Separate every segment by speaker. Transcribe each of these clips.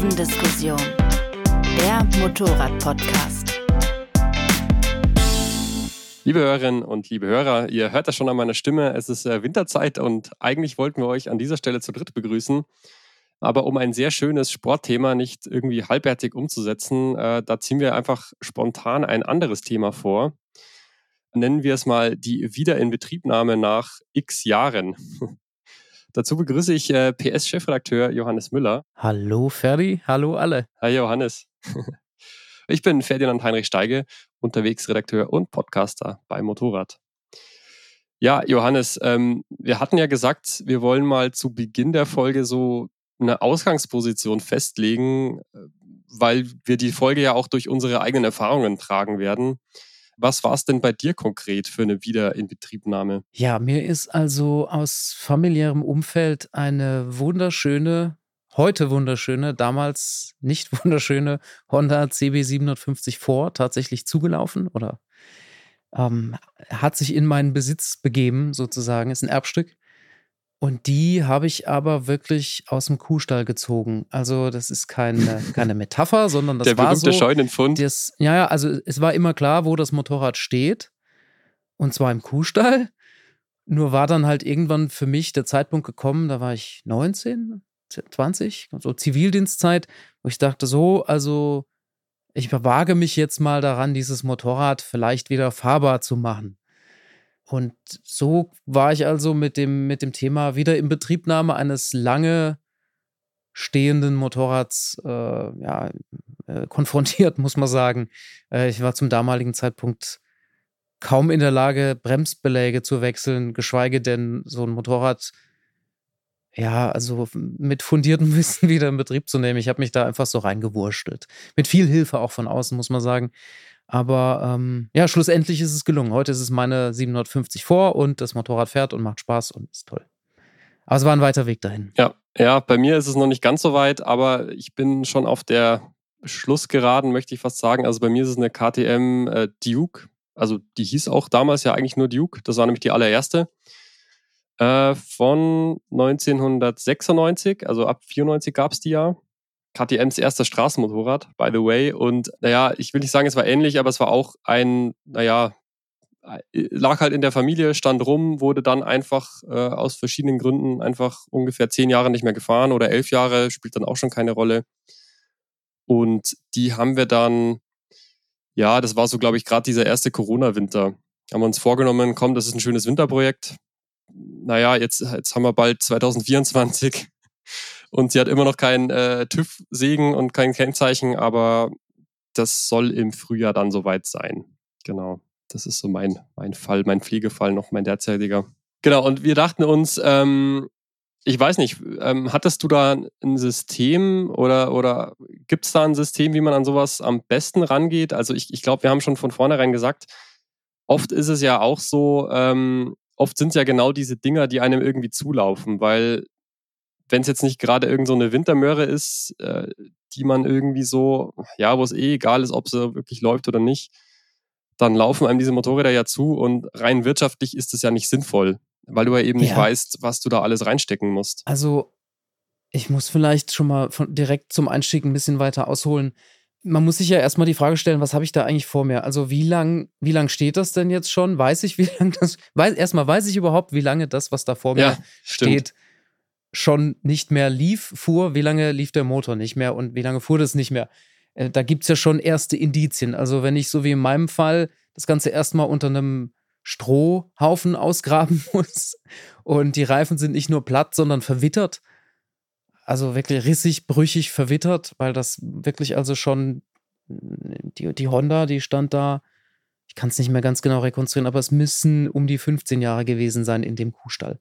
Speaker 1: Kurvendiskussion, der Motorrad-Podcast.
Speaker 2: Liebe Hörerinnen und liebe Hörer, ihr hört das schon an meiner Stimme. Es ist äh, Winterzeit und eigentlich wollten wir euch an dieser Stelle zu dritt begrüßen. Aber um ein sehr schönes Sportthema nicht irgendwie halbwertig umzusetzen, äh, da ziehen wir einfach spontan ein anderes Thema vor. Nennen wir es mal die Wiederinbetriebnahme nach x Jahren. Dazu begrüße ich äh, PS-Chefredakteur Johannes Müller.
Speaker 3: Hallo Ferdi, hallo alle.
Speaker 2: Hi Johannes. ich bin Ferdinand Heinrich Steige, unterwegs Redakteur und Podcaster bei Motorrad. Ja, Johannes, ähm, wir hatten ja gesagt, wir wollen mal zu Beginn der Folge so eine Ausgangsposition festlegen, äh, weil wir die Folge ja auch durch unsere eigenen Erfahrungen tragen werden. Was war es denn bei dir konkret für eine Wiederinbetriebnahme?
Speaker 3: Ja, mir ist also aus familiärem Umfeld eine wunderschöne, heute wunderschöne, damals nicht wunderschöne Honda CB750 vor tatsächlich zugelaufen oder ähm, hat sich in meinen Besitz begeben, sozusagen, ist ein Erbstück. Und die habe ich aber wirklich aus dem Kuhstall gezogen. Also das ist keine, keine Metapher, sondern das
Speaker 2: Der
Speaker 3: war
Speaker 2: berühmte
Speaker 3: so.
Speaker 2: Scheunenfund.
Speaker 3: Das, ja, ja, also es war immer klar, wo das Motorrad steht. Und zwar im Kuhstall. Nur war dann halt irgendwann für mich der Zeitpunkt gekommen, da war ich 19, 20, so Zivildienstzeit, wo ich dachte so, also ich wage mich jetzt mal daran, dieses Motorrad vielleicht wieder fahrbar zu machen. Und so war ich also mit dem, mit dem Thema wieder in Betriebnahme eines lange stehenden Motorrads äh, ja, äh, konfrontiert, muss man sagen. Äh, ich war zum damaligen Zeitpunkt kaum in der Lage, Bremsbeläge zu wechseln, geschweige denn so ein Motorrad, ja, also mit fundiertem Wissen wieder in Betrieb zu nehmen. Ich habe mich da einfach so reingewurschtelt. Mit viel Hilfe auch von außen, muss man sagen. Aber ähm, ja, schlussendlich ist es gelungen. Heute ist es meine 750 vor und das Motorrad fährt und macht Spaß und ist toll. Aber es war ein weiter Weg dahin.
Speaker 2: Ja, ja, bei mir ist es noch nicht ganz so weit, aber ich bin schon auf der Schlussgeraden, möchte ich fast sagen. Also bei mir ist es eine KTM äh, Duke. Also die hieß auch damals ja eigentlich nur Duke. Das war nämlich die allererste. Äh, von 1996, also ab 94 gab es die ja. KTMs erster Straßenmotorrad, by the way. Und naja, ich will nicht sagen, es war ähnlich, aber es war auch ein, naja, lag halt in der Familie, stand rum, wurde dann einfach äh, aus verschiedenen Gründen einfach ungefähr zehn Jahre nicht mehr gefahren oder elf Jahre, spielt dann auch schon keine Rolle. Und die haben wir dann, ja, das war so, glaube ich, gerade dieser erste Corona-Winter. Haben wir uns vorgenommen, komm, das ist ein schönes Winterprojekt. Naja, jetzt, jetzt haben wir bald 2024 und sie hat immer noch kein äh, TÜV-Segen und kein Kennzeichen, aber das soll im Frühjahr dann soweit sein. Genau. Das ist so mein, mein Fall, mein Pflegefall noch, mein derzeitiger. Genau, und wir dachten uns, ähm, ich weiß nicht, ähm, hattest du da ein System oder, oder gibt es da ein System, wie man an sowas am besten rangeht? Also ich, ich glaube, wir haben schon von vornherein gesagt, oft ist es ja auch so, ähm, oft sind es ja genau diese Dinger, die einem irgendwie zulaufen, weil wenn es jetzt nicht gerade irgend so eine Wintermöhre ist, äh, die man irgendwie so, ja, wo es eh egal ist, ob sie wirklich läuft oder nicht, dann laufen einem diese Motorräder ja zu und rein wirtschaftlich ist es ja nicht sinnvoll, weil du ja eben nicht
Speaker 3: Ja.
Speaker 2: weißt, was du da alles reinstecken musst.
Speaker 3: Also, ich muss vielleicht schon mal von, direkt zum Einstieg ein bisschen weiter ausholen. Man muss sich ja erstmal die Frage stellen, was habe ich da eigentlich vor mir? Also, wie lang, wie lang steht das denn jetzt schon? Weiß ich, wie lange das. Weiß, erstmal weiß ich überhaupt, wie lange das, was da vor mir
Speaker 2: Ja, stimmt.
Speaker 3: Schon nicht mehr lief, fuhr, wie lange lief der Motor nicht mehr und wie lange fuhr das nicht mehr. Äh, Da gibt es ja schon erste Indizien. Also wenn ich so wie in meinem Fall das Ganze erstmal unter einem Strohhaufen ausgraben muss und die Reifen sind nicht nur platt, sondern verwittert, also wirklich rissig, brüchig, verwittert, weil das wirklich also schon die, die Honda, die stand da, ich kann es nicht mehr ganz genau rekonstruieren, aber es müssen um die 15 Jahre gewesen sein in dem Kuhstall.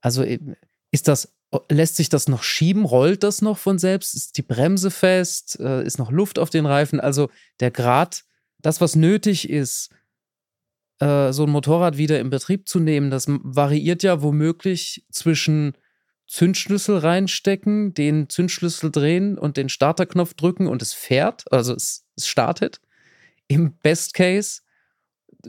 Speaker 3: Also eben, ist das, lässt sich das noch schieben? Rollt das noch von selbst? Ist die Bremse fest? Äh, Ist noch Luft auf den Reifen? Also der Grad, das, was nötig ist, äh, so ein Motorrad wieder in Betrieb zu nehmen, das variiert ja womöglich zwischen Zündschlüssel reinstecken, den Zündschlüssel drehen und den Starterknopf drücken und es fährt, also es startet. Im Best Case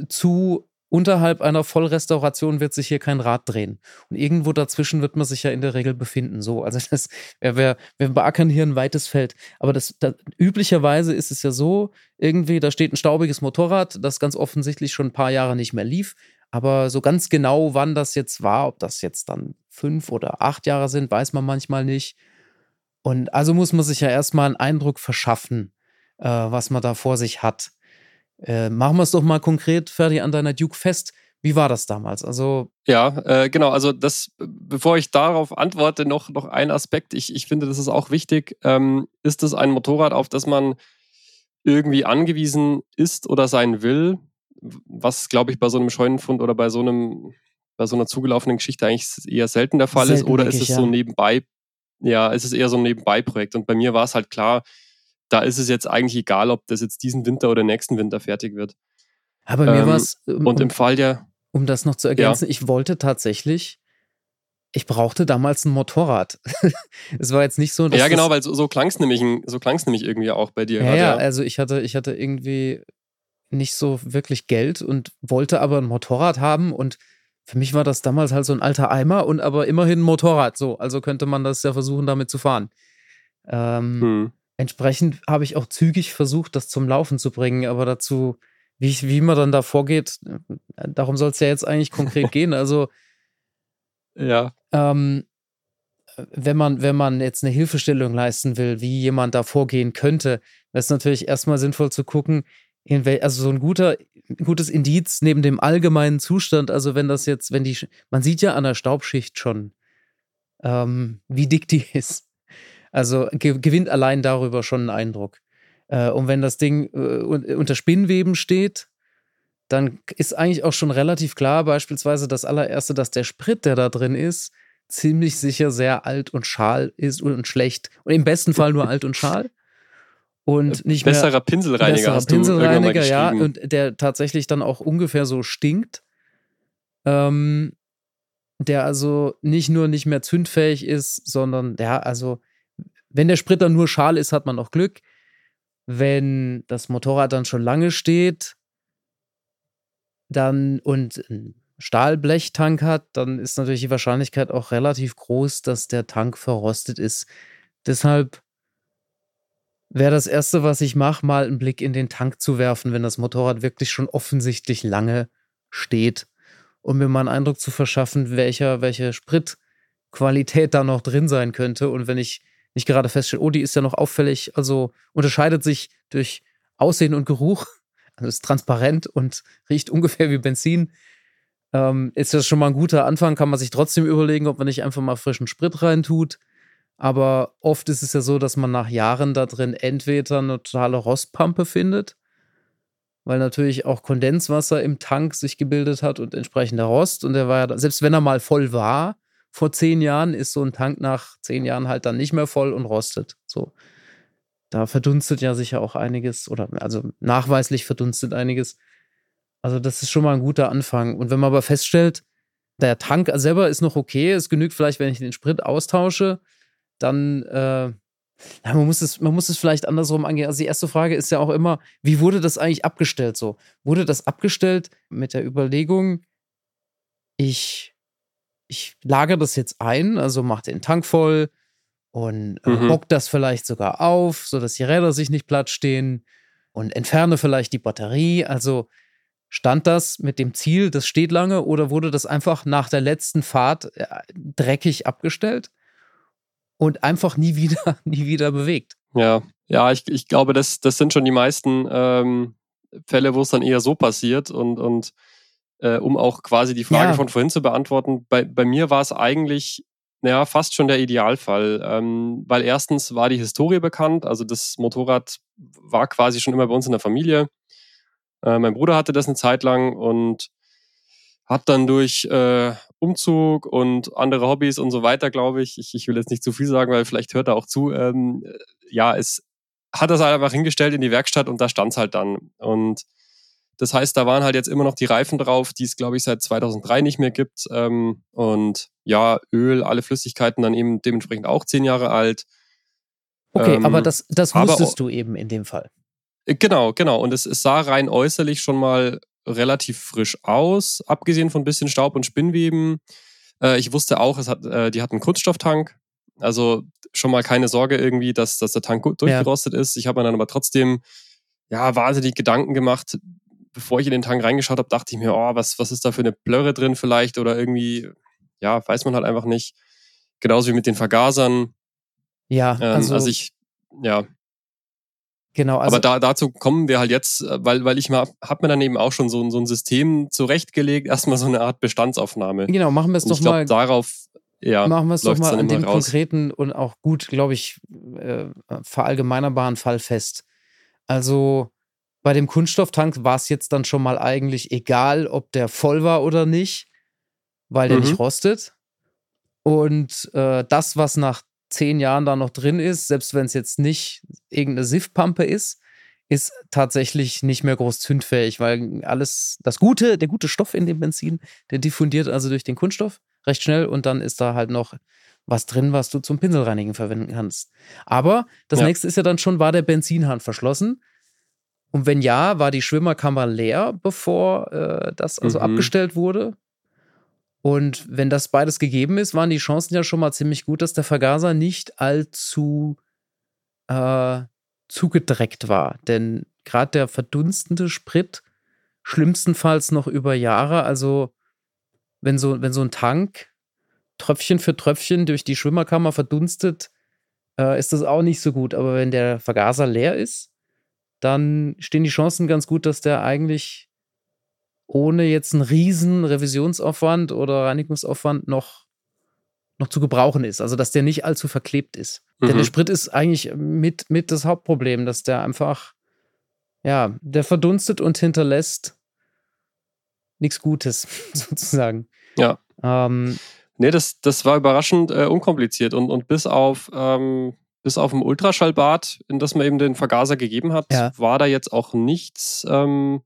Speaker 3: zu unterhalb einer Vollrestauration wird sich hier kein Rad drehen. Und irgendwo dazwischen wird man sich ja in der Regel befinden. So, also das, wir, wir, wir beackern hier ein weites Feld. Aber das, das, üblicherweise ist es ja so, irgendwie, da steht ein staubiges Motorrad, das ganz offensichtlich schon ein paar Jahre nicht mehr lief. Aber so ganz genau, wann das jetzt war, ob das jetzt dann fünf oder acht Jahre sind, weiß man manchmal nicht. Und also muss man sich ja erstmal einen Eindruck verschaffen, äh, was man da vor sich hat. Äh, machen wir es doch mal konkret, Ferdi, an deiner Duke fest. Wie war das damals? Also
Speaker 2: ja, äh, genau. Also das, bevor ich darauf antworte, noch, noch ein Aspekt. Ich, ich finde, das ist auch wichtig. Ähm, ist es ein Motorrad, auf das man irgendwie angewiesen ist oder sein will? Was, glaube ich, bei so einem Scheunenfund oder bei so einem, bei so einer zugelaufenen Geschichte eigentlich eher selten der Fall selten ist. Oder ist es ja. so nebenbei? Ja, ist es eher so ein Nebenbei-Projekt. Und bei mir war es halt klar, da ist es jetzt eigentlich egal, ob das jetzt diesen Winter oder nächsten Winter fertig wird.
Speaker 3: Aber ähm, mir war es.
Speaker 2: Um, und im Fall der.
Speaker 3: Um das noch zu ergänzen, ja. ich wollte tatsächlich. Ich brauchte damals ein Motorrad. es war jetzt nicht so.
Speaker 2: ja, genau, weil so, so klang es nämlich, so nämlich irgendwie auch bei dir.
Speaker 3: Ja, ja, also ich hatte, ich hatte irgendwie nicht so wirklich Geld und wollte aber ein Motorrad haben und für mich war das damals halt so ein alter Eimer und aber immerhin ein Motorrad. So, also könnte man das ja versuchen, damit zu fahren. Ähm, hm. Entsprechend habe ich auch zügig versucht, das zum Laufen zu bringen, aber dazu, wie, ich, wie man dann da vorgeht, darum soll es ja jetzt eigentlich konkret gehen. Also,
Speaker 2: ja.
Speaker 3: Ähm, wenn man, wenn man jetzt eine Hilfestellung leisten will, wie jemand da vorgehen könnte, wäre es natürlich erstmal sinnvoll zu gucken, also so ein guter, gutes Indiz neben dem allgemeinen Zustand, also wenn das jetzt, wenn die, man sieht ja an der Staubschicht schon, ähm, wie dick die ist. Also ge gewinnt allein darüber schon einen Eindruck. Äh, und wenn das Ding äh, unter Spinnweben steht, dann ist eigentlich auch schon relativ klar, beispielsweise das allererste, dass der Sprit, der da drin ist, ziemlich sicher sehr alt und schal ist und schlecht. Und im besten Fall nur alt und schal. Und nicht
Speaker 2: besserer
Speaker 3: mehr,
Speaker 2: Pinselreiniger.
Speaker 3: Besserer hast Pinselreiniger, ja. Und der tatsächlich dann auch ungefähr so stinkt. Ähm, der also nicht nur nicht mehr zündfähig ist, sondern der, also wenn der Sprit dann nur schal ist, hat man noch Glück. Wenn das Motorrad dann schon lange steht, dann und Stahlblechtank hat, dann ist natürlich die Wahrscheinlichkeit auch relativ groß, dass der Tank verrostet ist. Deshalb wäre das Erste, was ich mache, mal einen Blick in den Tank zu werfen, wenn das Motorrad wirklich schon offensichtlich lange steht, um mir mal einen Eindruck zu verschaffen, welcher, welche Spritqualität da noch drin sein könnte. Und wenn ich nicht gerade feststelle, oh, die ist ja noch auffällig, also unterscheidet sich durch Aussehen und Geruch, also ist transparent und riecht ungefähr wie Benzin, ähm, ist das schon mal ein guter Anfang, kann man sich trotzdem überlegen, ob man nicht einfach mal frischen Sprit reintut. Aber oft ist es ja so, dass man nach Jahren da drin entweder eine totale Rostpampe findet, weil natürlich auch Kondenswasser im Tank sich gebildet hat und entsprechender Rost. Und der war ja, selbst wenn er mal voll war, vor zehn Jahren ist so ein Tank nach zehn Jahren halt dann nicht mehr voll und rostet. So. Da verdunstet ja sicher auch einiges oder also nachweislich verdunstet einiges. Also das ist schon mal ein guter Anfang. Und wenn man aber feststellt, der Tank selber ist noch okay, es genügt vielleicht, wenn ich den Sprit austausche, dann äh, ja, man muss es, man muss es vielleicht andersrum angehen. Also die erste Frage ist ja auch immer, wie wurde das eigentlich abgestellt so? Wurde das abgestellt mit der Überlegung, ich ich lagere das jetzt ein, also mache den Tank voll und äh, mhm. bock das vielleicht sogar auf, sodass die Räder sich nicht platt stehen und entferne vielleicht die Batterie. Also stand das mit dem Ziel, das steht lange, oder wurde das einfach nach der letzten Fahrt äh, dreckig abgestellt und einfach nie wieder, nie wieder bewegt?
Speaker 2: Ja, ja, ich, ich glaube, das, das sind schon die meisten ähm, Fälle, wo es dann eher so passiert und, und äh, um auch quasi die Frage ja. von vorhin zu beantworten. Bei, bei mir war es eigentlich naja, fast schon der Idealfall, ähm, weil erstens war die Historie bekannt, also das Motorrad war quasi schon immer bei uns in der Familie. Äh, mein Bruder hatte das eine Zeit lang und hat dann durch äh, Umzug und andere Hobbys und so weiter, glaube ich, ich, ich will jetzt nicht zu viel sagen, weil vielleicht hört er auch zu, ähm, ja, es hat das halt einfach hingestellt in die Werkstatt und da stand es halt dann. Und das heißt, da waren halt jetzt immer noch die Reifen drauf, die es, glaube ich, seit 2003 nicht mehr gibt. Ähm, und ja, Öl, alle Flüssigkeiten dann eben dementsprechend auch zehn Jahre alt.
Speaker 3: Okay, ähm, aber das, das wusstest aber, du eben in dem Fall.
Speaker 2: Äh, genau, genau. Und es, es sah rein äußerlich schon mal relativ frisch aus, abgesehen von ein bisschen Staub und Spinnweben. Äh, ich wusste auch, es hat, äh, die hat einen Kunststofftank. Also schon mal keine Sorge irgendwie, dass, dass der Tank gut durchgerostet ja. ist. Ich habe mir dann aber trotzdem ja wahnsinnig Gedanken gemacht. Bevor ich in den Tank reingeschaut habe, dachte ich mir, oh, was, was ist da für eine Blöre drin vielleicht oder irgendwie, ja, weiß man halt einfach nicht. Genauso wie mit den Vergasern.
Speaker 3: Ja,
Speaker 2: ähm, also, also ich, ja,
Speaker 3: Genau,
Speaker 2: also aber da, dazu kommen wir halt jetzt, äh, weil, weil ich mal, hab mir dann eben auch schon so, so ein System zurechtgelegt, erstmal so eine Art Bestandsaufnahme.
Speaker 3: Genau, machen wir es doch mal.
Speaker 2: darauf, ja,
Speaker 3: machen wir es doch mal an dem raus. konkreten und auch gut, glaube ich, äh, verallgemeinerbaren Fall fest. Also bei dem Kunststofftank war es jetzt dann schon mal eigentlich egal, ob der voll war oder nicht, weil der mhm. nicht rostet. Und äh, das, was nach zehn Jahren da noch drin ist, selbst wenn es jetzt nicht irgendeine Siffpampe ist, ist tatsächlich nicht mehr groß zündfähig, weil alles, das Gute, der gute Stoff in dem Benzin, der diffundiert also durch den Kunststoff recht schnell und dann ist da halt noch was drin, was du zum Pinselreinigen verwenden kannst. Aber das ja. nächste ist ja dann schon, war der Benzinhahn verschlossen? Und wenn ja, war die Schwimmerkammer leer, bevor äh, das also mhm. abgestellt wurde? Und wenn das beides gegeben ist, waren die Chancen ja schon mal ziemlich gut, dass der Vergaser nicht allzu äh, zugedreckt war. Denn gerade der verdunstende Sprit, schlimmstenfalls noch über Jahre, also wenn so, wenn so ein Tank Tröpfchen für Tröpfchen durch die Schwimmerkammer verdunstet, äh, ist das auch nicht so gut. Aber wenn der Vergaser leer ist, dann stehen die Chancen ganz gut, dass der eigentlich ohne jetzt einen riesen Revisionsaufwand oder Reinigungsaufwand noch, noch zu gebrauchen ist. Also, dass der nicht allzu verklebt ist. Mhm. Denn der Sprit ist eigentlich mit, mit das Hauptproblem, dass der einfach, ja, der verdunstet und hinterlässt nichts Gutes, sozusagen.
Speaker 2: Ja.
Speaker 3: Ähm,
Speaker 2: nee, das, das war überraschend äh, unkompliziert und, und bis auf, ähm, bis auf ein Ultraschallbad, in das man eben den Vergaser gegeben hat, ja. war da jetzt auch nichts, ähm,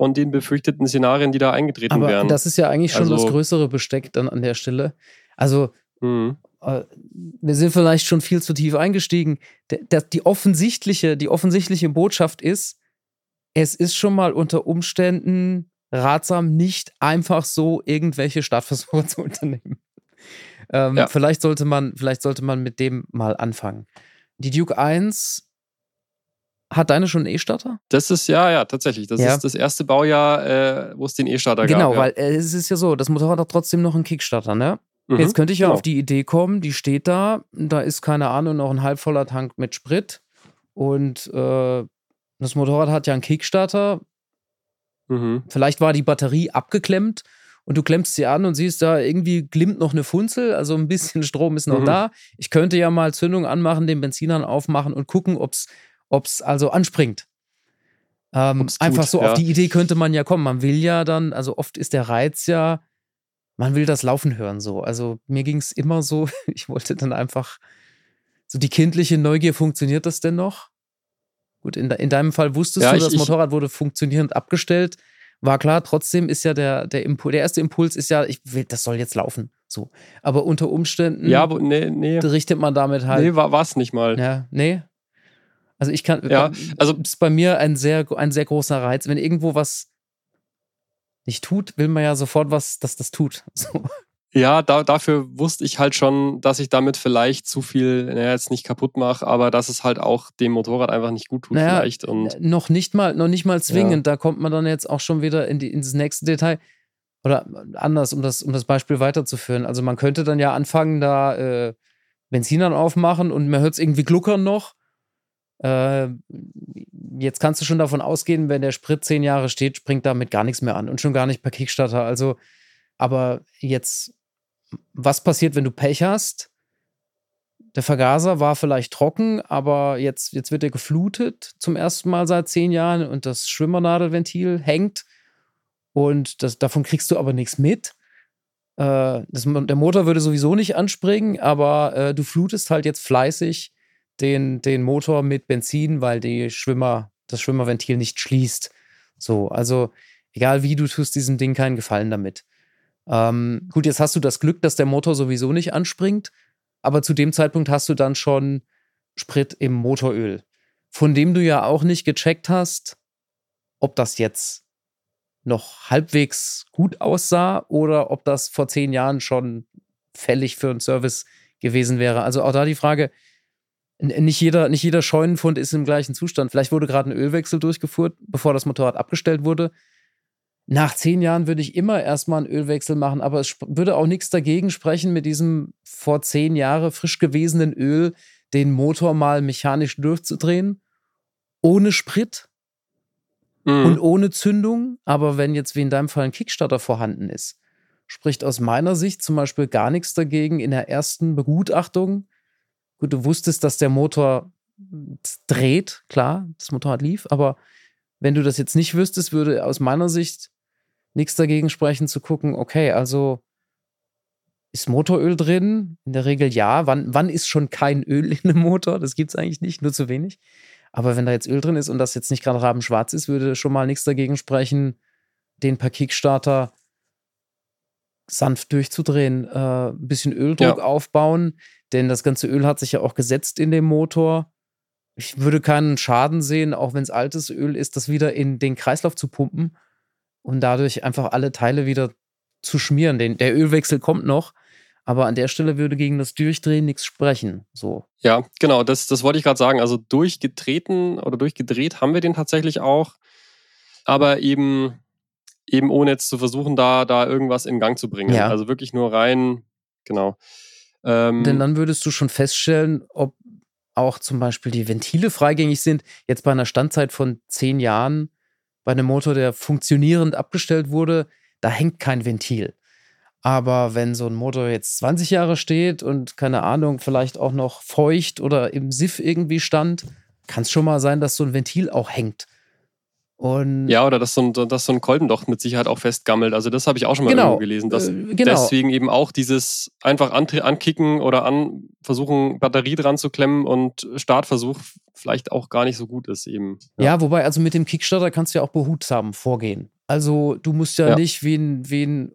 Speaker 2: von den befürchteten Szenarien, die da eingetreten
Speaker 3: Aber
Speaker 2: wären.
Speaker 3: Das ist ja eigentlich schon also, das größere Besteck dann an der Stelle. Also, mhm. äh, wir sind vielleicht schon viel zu tief eingestiegen. Der, der, die, offensichtliche, die offensichtliche Botschaft ist, es ist schon mal unter Umständen ratsam, nicht einfach so irgendwelche Startversuche zu unternehmen. Ähm, ja. vielleicht, sollte man, vielleicht sollte man mit dem mal anfangen. Die Duke 1 hat deine schon einen E-Starter?
Speaker 2: Das ist ja, ja, tatsächlich. Das ja. ist das erste Baujahr, äh, wo es den E-Starter
Speaker 3: genau,
Speaker 2: gab.
Speaker 3: Genau, weil äh, es ist ja so, das Motorrad hat trotzdem noch einen Kickstarter, ne? Mhm, Jetzt könnte ich ja genau. auf die Idee kommen, die steht da, da ist keine Ahnung, noch ein halbvoller Tank mit Sprit und äh, das Motorrad hat ja einen Kickstarter. Mhm. Vielleicht war die Batterie abgeklemmt und du klemmst sie an und siehst da irgendwie glimmt noch eine Funzel, also ein bisschen Strom ist noch mhm. da. Ich könnte ja mal Zündung anmachen, den Benzinern aufmachen und gucken, ob es also anspringt. Ähm, einfach so, ja. auf die Idee könnte man ja kommen. Man will ja dann, also oft ist der Reiz ja, man will das Laufen hören so. Also mir ging es immer so, ich wollte dann einfach so die kindliche Neugier, funktioniert das denn noch? Gut, in, in deinem Fall wusstest ja, du, ich, das Motorrad wurde funktionierend abgestellt. War klar, trotzdem ist ja der, der, Impuls, der erste Impuls ist ja, ich will, das soll jetzt laufen. So. Aber unter Umständen
Speaker 2: ja, aber nee, nee.
Speaker 3: richtet man damit halt.
Speaker 2: Nee, war es nicht mal.
Speaker 3: Ja, nee. Also ich kann,
Speaker 2: ja,
Speaker 3: also ist bei mir ein sehr, ein sehr großer Reiz. Wenn irgendwo was nicht tut, will man ja sofort was, dass das tut. So.
Speaker 2: Ja, da, dafür wusste ich halt schon, dass ich damit vielleicht zu viel, naja, jetzt nicht kaputt mache, aber dass es halt auch dem Motorrad einfach nicht gut tut naja, vielleicht. Und
Speaker 3: noch nicht mal, noch nicht mal zwingend. Ja. Da kommt man dann jetzt auch schon wieder in die, ins nächste Detail. Oder anders, um das, um das Beispiel weiterzuführen. Also man könnte dann ja anfangen, da äh, Benzin dann aufmachen und man hört es irgendwie gluckern noch äh, jetzt kannst du schon davon ausgehen, wenn der Sprit zehn Jahre steht, springt damit gar nichts mehr an und schon gar nicht per Kickstarter. Also, aber jetzt, was passiert, wenn du Pech hast? Der Vergaser war vielleicht trocken, aber jetzt, jetzt wird er geflutet zum ersten Mal seit zehn Jahren und das Schwimmernadelventil hängt und das, davon kriegst du aber nichts mit. Äh, das, der Motor würde sowieso nicht anspringen, aber äh, du flutest halt jetzt fleißig den, den Motor mit Benzin, weil die Schwimmer, das Schwimmerventil nicht schließt. So, also egal wie, du tust diesem Ding keinen Gefallen damit. Ähm, gut, jetzt hast du das Glück, dass der Motor sowieso nicht anspringt, aber zu dem Zeitpunkt hast du dann schon Sprit im Motoröl, von dem du ja auch nicht gecheckt hast, ob das jetzt noch halbwegs gut aussah oder ob das vor zehn Jahren schon fällig für einen Service gewesen wäre. Also auch da die Frage, nicht jeder, nicht jeder Scheunenfund ist im gleichen Zustand. Vielleicht wurde gerade ein Ölwechsel durchgeführt, bevor das Motorrad abgestellt wurde. Nach zehn Jahren würde ich immer erstmal einen Ölwechsel machen, aber es würde auch nichts dagegen sprechen, mit diesem vor zehn Jahren frisch gewesenen Öl den Motor mal mechanisch durchzudrehen. Ohne Sprit mhm. und ohne Zündung. Aber wenn jetzt wie in deinem Fall ein Kickstarter vorhanden ist, spricht aus meiner Sicht zum Beispiel gar nichts dagegen in der ersten Begutachtung. Gut, du wusstest, dass der Motor dreht, klar, das Motorrad lief, aber wenn du das jetzt nicht wüsstest, würde aus meiner Sicht nichts dagegen sprechen zu gucken, okay, also ist Motoröl drin? In der Regel ja. Wann, wann ist schon kein Öl in einem Motor? Das gibt es eigentlich nicht, nur zu wenig. Aber wenn da jetzt Öl drin ist und das jetzt nicht gerade rabenschwarz ist, würde schon mal nichts dagegen sprechen, den per Kickstarter sanft durchzudrehen, äh, ein bisschen Öldruck ja. aufbauen, denn das ganze Öl hat sich ja auch gesetzt in dem Motor. Ich würde keinen Schaden sehen, auch wenn es altes Öl ist, das wieder in den Kreislauf zu pumpen und dadurch einfach alle Teile wieder zu schmieren. Den, der Ölwechsel kommt noch, aber an der Stelle würde gegen das Durchdrehen nichts sprechen. So.
Speaker 2: Ja, genau, das, das wollte ich gerade sagen. Also durchgetreten oder durchgedreht haben wir den tatsächlich auch, aber eben, eben ohne jetzt zu versuchen, da, da irgendwas in Gang zu bringen. Ja. Also wirklich nur rein, genau.
Speaker 3: Ähm, Denn dann würdest du schon feststellen, ob auch zum Beispiel die Ventile freigängig sind. Jetzt bei einer Standzeit von zehn Jahren, bei einem Motor, der funktionierend abgestellt wurde, da hängt kein Ventil. Aber wenn so ein Motor jetzt 20 Jahre steht und keine Ahnung, vielleicht auch noch feucht oder im Siff irgendwie stand, kann es schon mal sein, dass so ein Ventil auch hängt.
Speaker 2: Und ja, oder dass so, ein, dass so ein Kolben doch mit Sicherheit auch festgammelt. Also das habe ich auch schon mal genau, gelesen. Dass äh, genau. Deswegen eben auch dieses einfach an, ankicken oder an versuchen, Batterie dran zu klemmen und Startversuch vielleicht auch gar nicht so gut ist eben.
Speaker 3: Ja, ja wobei, also mit dem Kickstarter kannst du ja auch behutsam vorgehen. Also du musst ja, ja. nicht wie ein, wie ein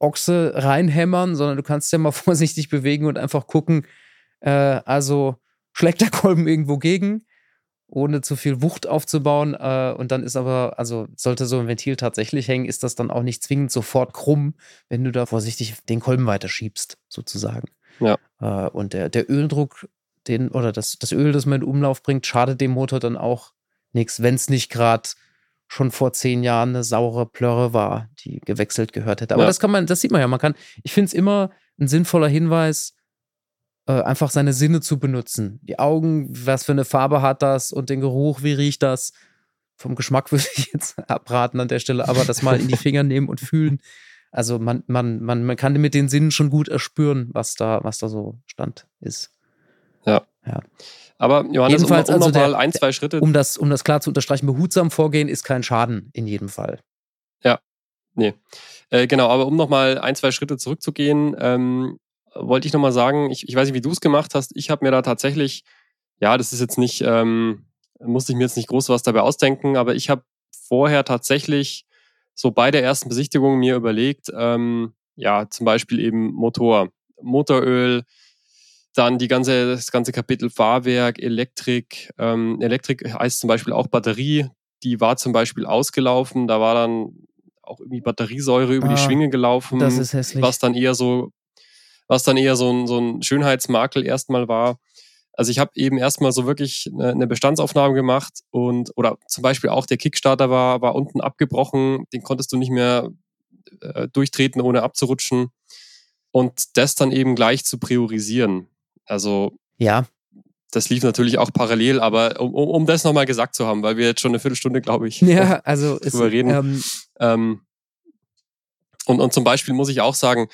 Speaker 3: Ochse reinhämmern, sondern du kannst ja mal vorsichtig bewegen und einfach gucken, äh, also schlägt der Kolben irgendwo gegen ohne zu viel Wucht aufzubauen. Äh, und dann ist aber, also sollte so ein Ventil tatsächlich hängen, ist das dann auch nicht zwingend sofort krumm, wenn du da vorsichtig den Kolben weiterschiebst, sozusagen.
Speaker 2: Ja.
Speaker 3: Äh, und der, der Öldruck, den, oder das, das Öl, das man in Umlauf bringt, schadet dem Motor dann auch nichts, wenn es nicht gerade schon vor zehn Jahren eine saure Plörre war, die gewechselt gehört hätte. Aber ja. das kann man, das sieht man ja. Man kann, ich finde es immer ein sinnvoller Hinweis, äh, einfach seine Sinne zu benutzen. Die Augen, was für eine Farbe hat das und den Geruch, wie riecht das? Vom Geschmack würde ich jetzt abraten an der Stelle, aber das mal in die Finger nehmen und fühlen. Also man, man, man, man kann mit den Sinnen schon gut erspüren, was da, was da so Stand ist.
Speaker 2: Ja.
Speaker 3: ja.
Speaker 2: Aber Johannes,
Speaker 3: Jedenfalls
Speaker 2: um,
Speaker 3: um also
Speaker 2: nochmal ein, zwei Schritte.
Speaker 3: Um das, um das klar zu unterstreichen, behutsam vorgehen ist kein Schaden in jedem Fall.
Speaker 2: Ja, nee. Äh, genau, aber um nochmal ein, zwei Schritte zurückzugehen, ähm, wollte ich nochmal sagen, ich, ich weiß nicht, wie du es gemacht hast. Ich habe mir da tatsächlich, ja, das ist jetzt nicht, ähm, musste ich mir jetzt nicht groß was dabei ausdenken, aber ich habe vorher tatsächlich so bei der ersten Besichtigung mir überlegt, ähm, ja, zum Beispiel eben Motor, Motoröl, dann die ganze, das ganze Kapitel Fahrwerk, Elektrik. Ähm, Elektrik heißt zum Beispiel auch Batterie. Die war zum Beispiel ausgelaufen. Da war dann auch irgendwie Batteriesäure über ah, die Schwinge gelaufen.
Speaker 3: Das ist hässlich.
Speaker 2: Was dann eher so was dann eher so ein, so ein Schönheitsmakel erstmal war. Also ich habe eben erstmal so wirklich eine Bestandsaufnahme gemacht und oder zum Beispiel auch der Kickstarter war, war unten abgebrochen, den konntest du nicht mehr äh, durchtreten, ohne abzurutschen. Und das dann eben gleich zu priorisieren. Also
Speaker 3: ja.
Speaker 2: Das lief natürlich auch parallel, aber um, um, um das nochmal gesagt zu haben, weil wir jetzt schon eine Viertelstunde, glaube ich,
Speaker 3: ja, also
Speaker 2: drüber reden. Ähm, ähm, und, und zum Beispiel muss ich auch sagen,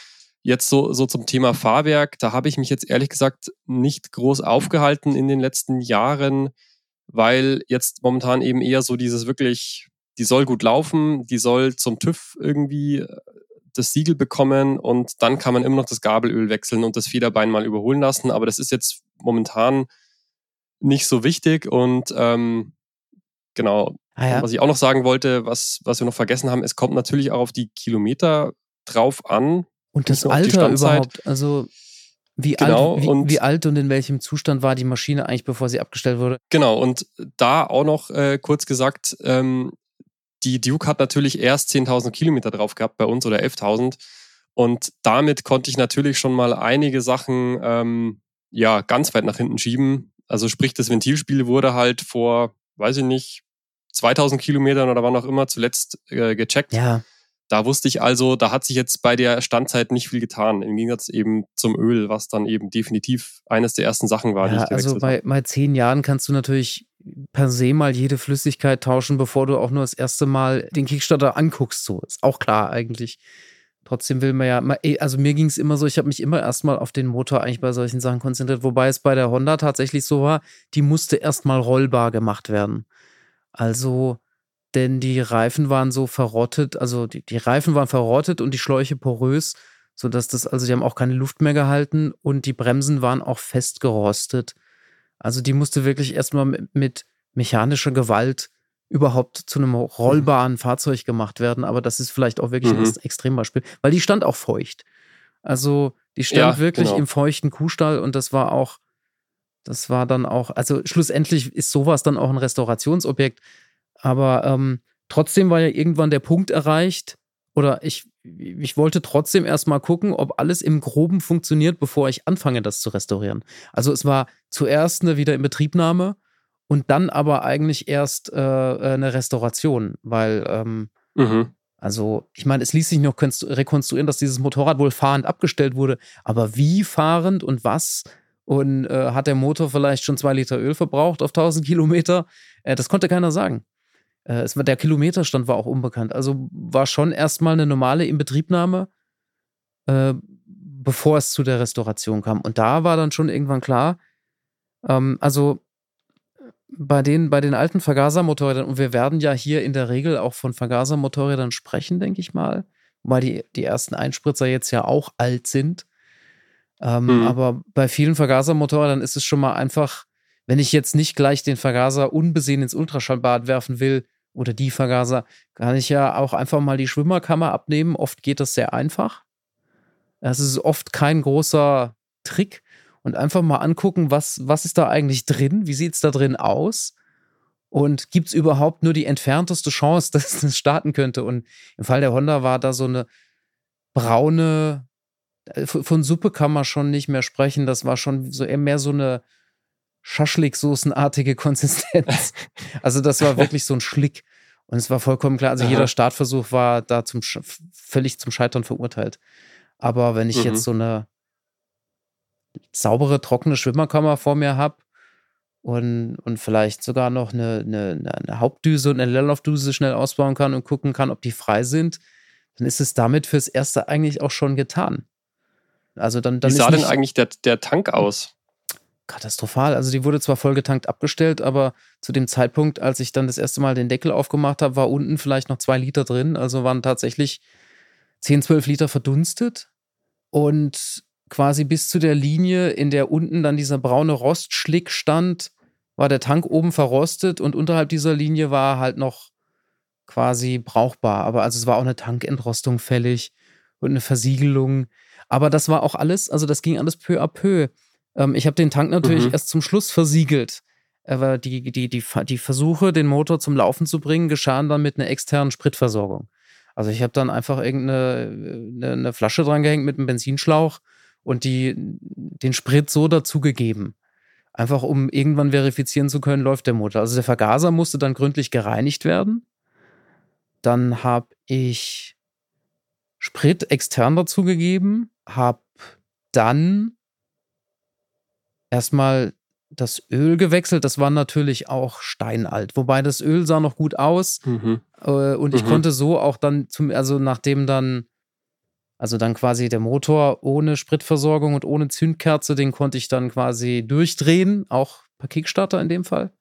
Speaker 2: Jetzt so, so zum Thema Fahrwerk, da habe ich mich jetzt ehrlich gesagt nicht groß aufgehalten in den letzten Jahren, weil jetzt momentan eben eher so dieses wirklich, die soll gut laufen, die soll zum TÜV irgendwie äh, das Siegel bekommen und dann kann man immer noch das Gabelöl wechseln und das Federbein mal überholen lassen. Aber das ist jetzt momentan nicht so wichtig und ähm, genau. Ah ja. Was ich auch noch sagen wollte, was, was wir noch vergessen haben, es kommt natürlich auch auf die Kilometer drauf an,
Speaker 3: und das Alter überhaupt, also wie, genau, alt, wie, und wie alt und in welchem Zustand war die Maschine eigentlich, bevor sie abgestellt wurde?
Speaker 2: Genau, und da auch noch äh, kurz gesagt, ähm, die Duke hat natürlich erst 10.000 Kilometer drauf gehabt bei uns oder 11.000. Und damit konnte ich natürlich schon mal einige Sachen ähm, ja ganz weit nach hinten schieben. Also sprich, das Ventilspiel wurde halt vor, weiß ich nicht, 2000 Kilometern oder wann auch immer zuletzt äh, gecheckt.
Speaker 3: Ja.
Speaker 2: Da wusste ich also, da hat sich jetzt bei der Standzeit nicht viel getan. Im Gegensatz eben zum Öl, was dann eben definitiv eines der ersten Sachen war,
Speaker 3: ja,
Speaker 2: die ich
Speaker 3: also bei, bei zehn Jahren kannst du natürlich per se mal jede Flüssigkeit tauschen, bevor du auch nur das erste Mal den Kickstarter anguckst. So ist auch klar eigentlich. Trotzdem will man ja, also mir ging es immer so, ich habe mich immer erstmal auf den Motor eigentlich bei solchen Sachen konzentriert, wobei es bei der Honda tatsächlich so war, die musste erstmal rollbar gemacht werden. Also denn die Reifen waren so verrottet, also die, die Reifen waren verrottet und die Schläuche porös, sodass das, also die haben auch keine Luft mehr gehalten und die Bremsen waren auch festgerostet. Also die musste wirklich erstmal mit, mit mechanischer Gewalt überhaupt zu einem rollbaren mhm. Fahrzeug gemacht werden, aber das ist vielleicht auch wirklich mhm. ein Extrembeispiel, weil die stand auch feucht. Also die stand ja, wirklich genau. im feuchten Kuhstall und das war auch, das war dann auch, also schlussendlich ist sowas dann auch ein Restaurationsobjekt. Aber ähm, trotzdem war ja irgendwann der Punkt erreicht, oder ich, ich wollte trotzdem erstmal gucken, ob alles im Groben funktioniert, bevor ich anfange, das zu restaurieren. Also es war zuerst eine Wiederinbetriebnahme und dann aber eigentlich erst äh, eine Restauration, weil, ähm, mhm. also ich meine, es ließ sich noch rekonstruieren, dass dieses Motorrad wohl fahrend abgestellt wurde, aber wie fahrend und was und äh, hat der Motor vielleicht schon zwei Liter Öl verbraucht auf 1000 Kilometer? Äh, das konnte keiner sagen. Äh, es war, der Kilometerstand war auch unbekannt. Also war schon erstmal eine normale Inbetriebnahme, äh, bevor es zu der Restauration kam. Und da war dann schon irgendwann klar, ähm, also bei den, bei den alten Vergasermotorrädern, und wir werden ja hier in der Regel auch von Vergasermotorrädern sprechen, denke ich mal, weil die, die ersten Einspritzer jetzt ja auch alt sind. Ähm, mhm. Aber bei vielen Vergasermotorrädern ist es schon mal einfach, wenn ich jetzt nicht gleich den Vergaser unbesehen ins Ultraschallbad werfen will, oder die Vergaser, kann ich ja auch einfach mal die Schwimmerkammer abnehmen. Oft geht das sehr einfach. Das ist oft kein großer Trick. Und einfach mal angucken, was, was ist da eigentlich drin? Wie sieht es da drin aus? Und gibt es überhaupt nur die entfernteste Chance, dass es starten könnte? Und im Fall der Honda war da so eine braune, äh, von Suppe kann man schon nicht mehr sprechen. Das war schon so eher mehr so eine Schaschliksoßenartige Konsistenz. also das war wirklich so ein Schlick. Und es war vollkommen klar, also Aha. jeder Startversuch war da zum völlig zum Scheitern verurteilt. Aber wenn ich mhm. jetzt so eine saubere, trockene Schwimmerkammer vor mir habe und, und vielleicht sogar noch eine, eine, eine Hauptdüse und eine Leerlaufdüse schnell ausbauen kann und gucken kann, ob die frei sind, dann ist es damit fürs Erste eigentlich auch schon getan. Also dann, dann
Speaker 2: Wie sah denn eigentlich der, der Tank aus?
Speaker 3: Katastrophal. Also die wurde zwar vollgetankt abgestellt, aber zu dem Zeitpunkt, als ich dann das erste Mal den Deckel aufgemacht habe, war unten vielleicht noch zwei Liter drin. Also waren tatsächlich 10, 12 Liter verdunstet. Und quasi bis zu der Linie, in der unten dann dieser braune Rostschlick stand, war der Tank oben verrostet und unterhalb dieser Linie war halt noch quasi brauchbar. Aber also es war auch eine Tankentrostung fällig und eine Versiegelung. Aber das war auch alles, also das ging alles peu à peu. Ähm, ich habe den Tank natürlich mhm. erst zum Schluss versiegelt. Aber die, die, die, die Versuche, den Motor zum Laufen zu bringen, geschahen dann mit einer externen Spritversorgung. Also ich habe dann einfach irgendeine eine, eine Flasche dran gehängt mit einem Benzinschlauch und die, den Sprit so dazugegeben. Einfach um irgendwann verifizieren zu können, läuft der Motor. Also der Vergaser musste dann gründlich gereinigt werden. Dann habe ich Sprit extern dazugegeben, habe dann erstmal das Öl gewechselt. Das war natürlich auch steinalt. Wobei das Öl sah noch gut aus. Mhm. Äh, und ich mhm. konnte so auch dann zum, also nachdem dann, also dann quasi der Motor ohne Spritversorgung und ohne Zündkerze, den konnte ich dann quasi durchdrehen, auch per Kickstarter in dem Fall.